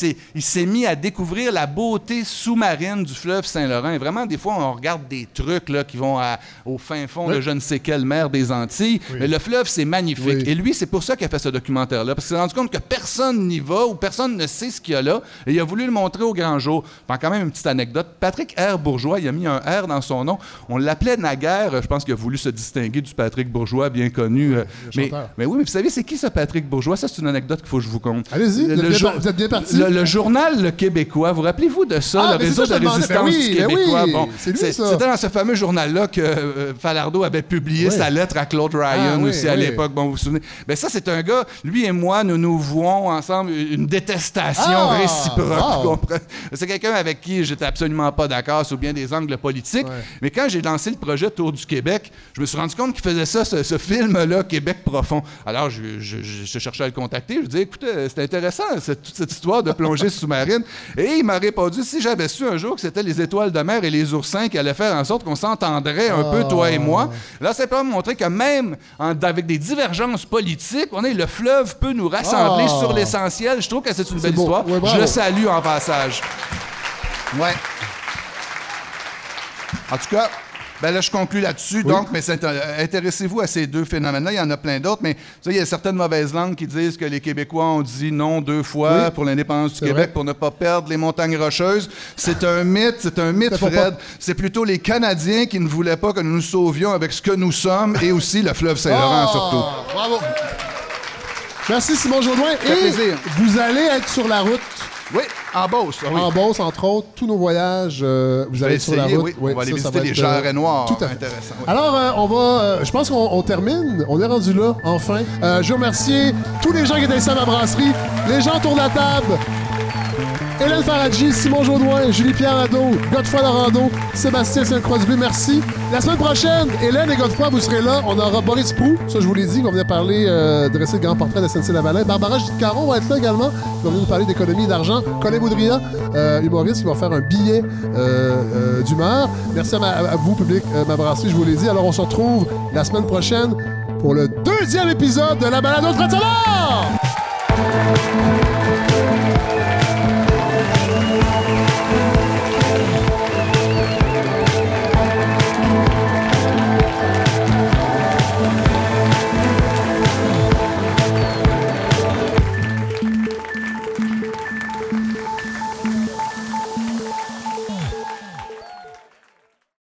s'est, mis à découvrir la beauté sous-marine du fleuve Saint-Laurent. Et vraiment, des fois, on regarde des trucs là, qui vont à- au fin fond Oui. de je ne sais quelle mer des Antilles. Mais le fleuve, c'est magnifique. Oui. Et lui, c'est pour ça qu'il a fait ce documentaire-là. Parce qu'il s'est rendu compte que personne n'y va ou personne ne sait ce qu'il y a là. Et il a voulu le montrer au grand jour. Enfin, quand même, une petite anecdote. Patrick R. Bourgeois, il a mis un R dans son nom. On l'appelait naguère. Je pense qu'il a voulu se distinguer du Patrick Bourgeois bien connu. euh, mais, oui, mais vous savez, c'est qui ce Patrick Bourgeois? Ça, c'est une anecdote qu'il faut que je vous conte. Allez-y, Le- vous êtes le bien jour-. Le, le journal Le Québécois, vous rappelez-vous de ça, Ah, le réseau ça, de résistance. Ben oui, du ben Québécois? oui, bon. C'était dans ce fameux journal-là que euh, Falardeau avait publié Oui. sa lettre à Claude Ryan Ah, aussi à l'époque. Bon, vous vous souvenez? Ben ça, c'est un gars, lui et moi, nous nous vouons ensemble une détestation Ah, réciproque. wow. C'est quelqu'un avec qui j'étais absolument pas d'accord sur bien des angles politiques. Mais quand j'ai lancé le projet Tour du Québec, je me suis rendu compte qu'il faisait ça, ce, ce film-là, Québec profond. Alors, je, je- je- je cherchais à le contacter. Je lui disais, écoute, euh, c'est intéressant, cette- toute cette histoire de plongée sous-marine. Et il m'a répondu, si j'avais su un jour que c'était les étoiles de mer et les oursins qui allaient faire en sorte qu'on s'entendrait un peu, toi et moi, là, c'est pas montrer que même en- avec des divergences politiques, on est, le fleuve peut nous rassembler Ah. sur l'essentiel. Je trouve que c'est une belle beau. histoire. Ouais, je le salue en passage. Ouais. En tout cas, ben là, je conclus là-dessus. Donc, mais intéressez-vous à ces deux phénomènes-là. Il y en a plein d'autres, mais il y a certaines mauvaises langues qui disent que les Québécois ont dit non deux fois Oui. pour l'indépendance du Québec vrai. pour ne pas perdre les montagnes rocheuses. C'est un mythe, c'est un mythe, Fred. pas- C'est plutôt les Canadiens qui ne voulaient pas que nous nous sauvions avec ce que nous sommes et aussi le fleuve Saint-Laurent, Ah, surtout. Bravo. Merci Simon Jodoin. Et plaisir. vous allez être sur la route. Oui, en Beauce. oui. En Beauce, entre autres, tous nos voyages, euh, vous allez sur la route. oui. On va aller ça, ça visiter va les être, jarrets euh, noirs. Tout à fait. Intéressant, oui. Alors, euh, on va. euh, je pense qu'on on termine. On est rendu là, enfin. Euh, je veux remercier tous les gens qui étaient ici à ma brasserie, les gens autour de la table. Hélène Faradji, Simon Jaudoin, Julie-Pierre Nadeau, Godefroy Larando, Sébastien Saint-Crosby, merci. La semaine prochaine, Hélène et Godefroy, vous serez là. On aura Boris Prou, ça je vous l'ai dit, qu'on venait parler, euh, dresser le grand portrait de SNC-Lavalin. Barbara Caron va être là également, va venir nous parler d'économie et d'argent. Colin Boudria, euh, humoriste, qui va faire un billet euh, d'humeur. Merci à, vous, public, ma je vous l'ai dit. Alors on se retrouve la semaine prochaine pour le deuxième épisode de la balade Trésor!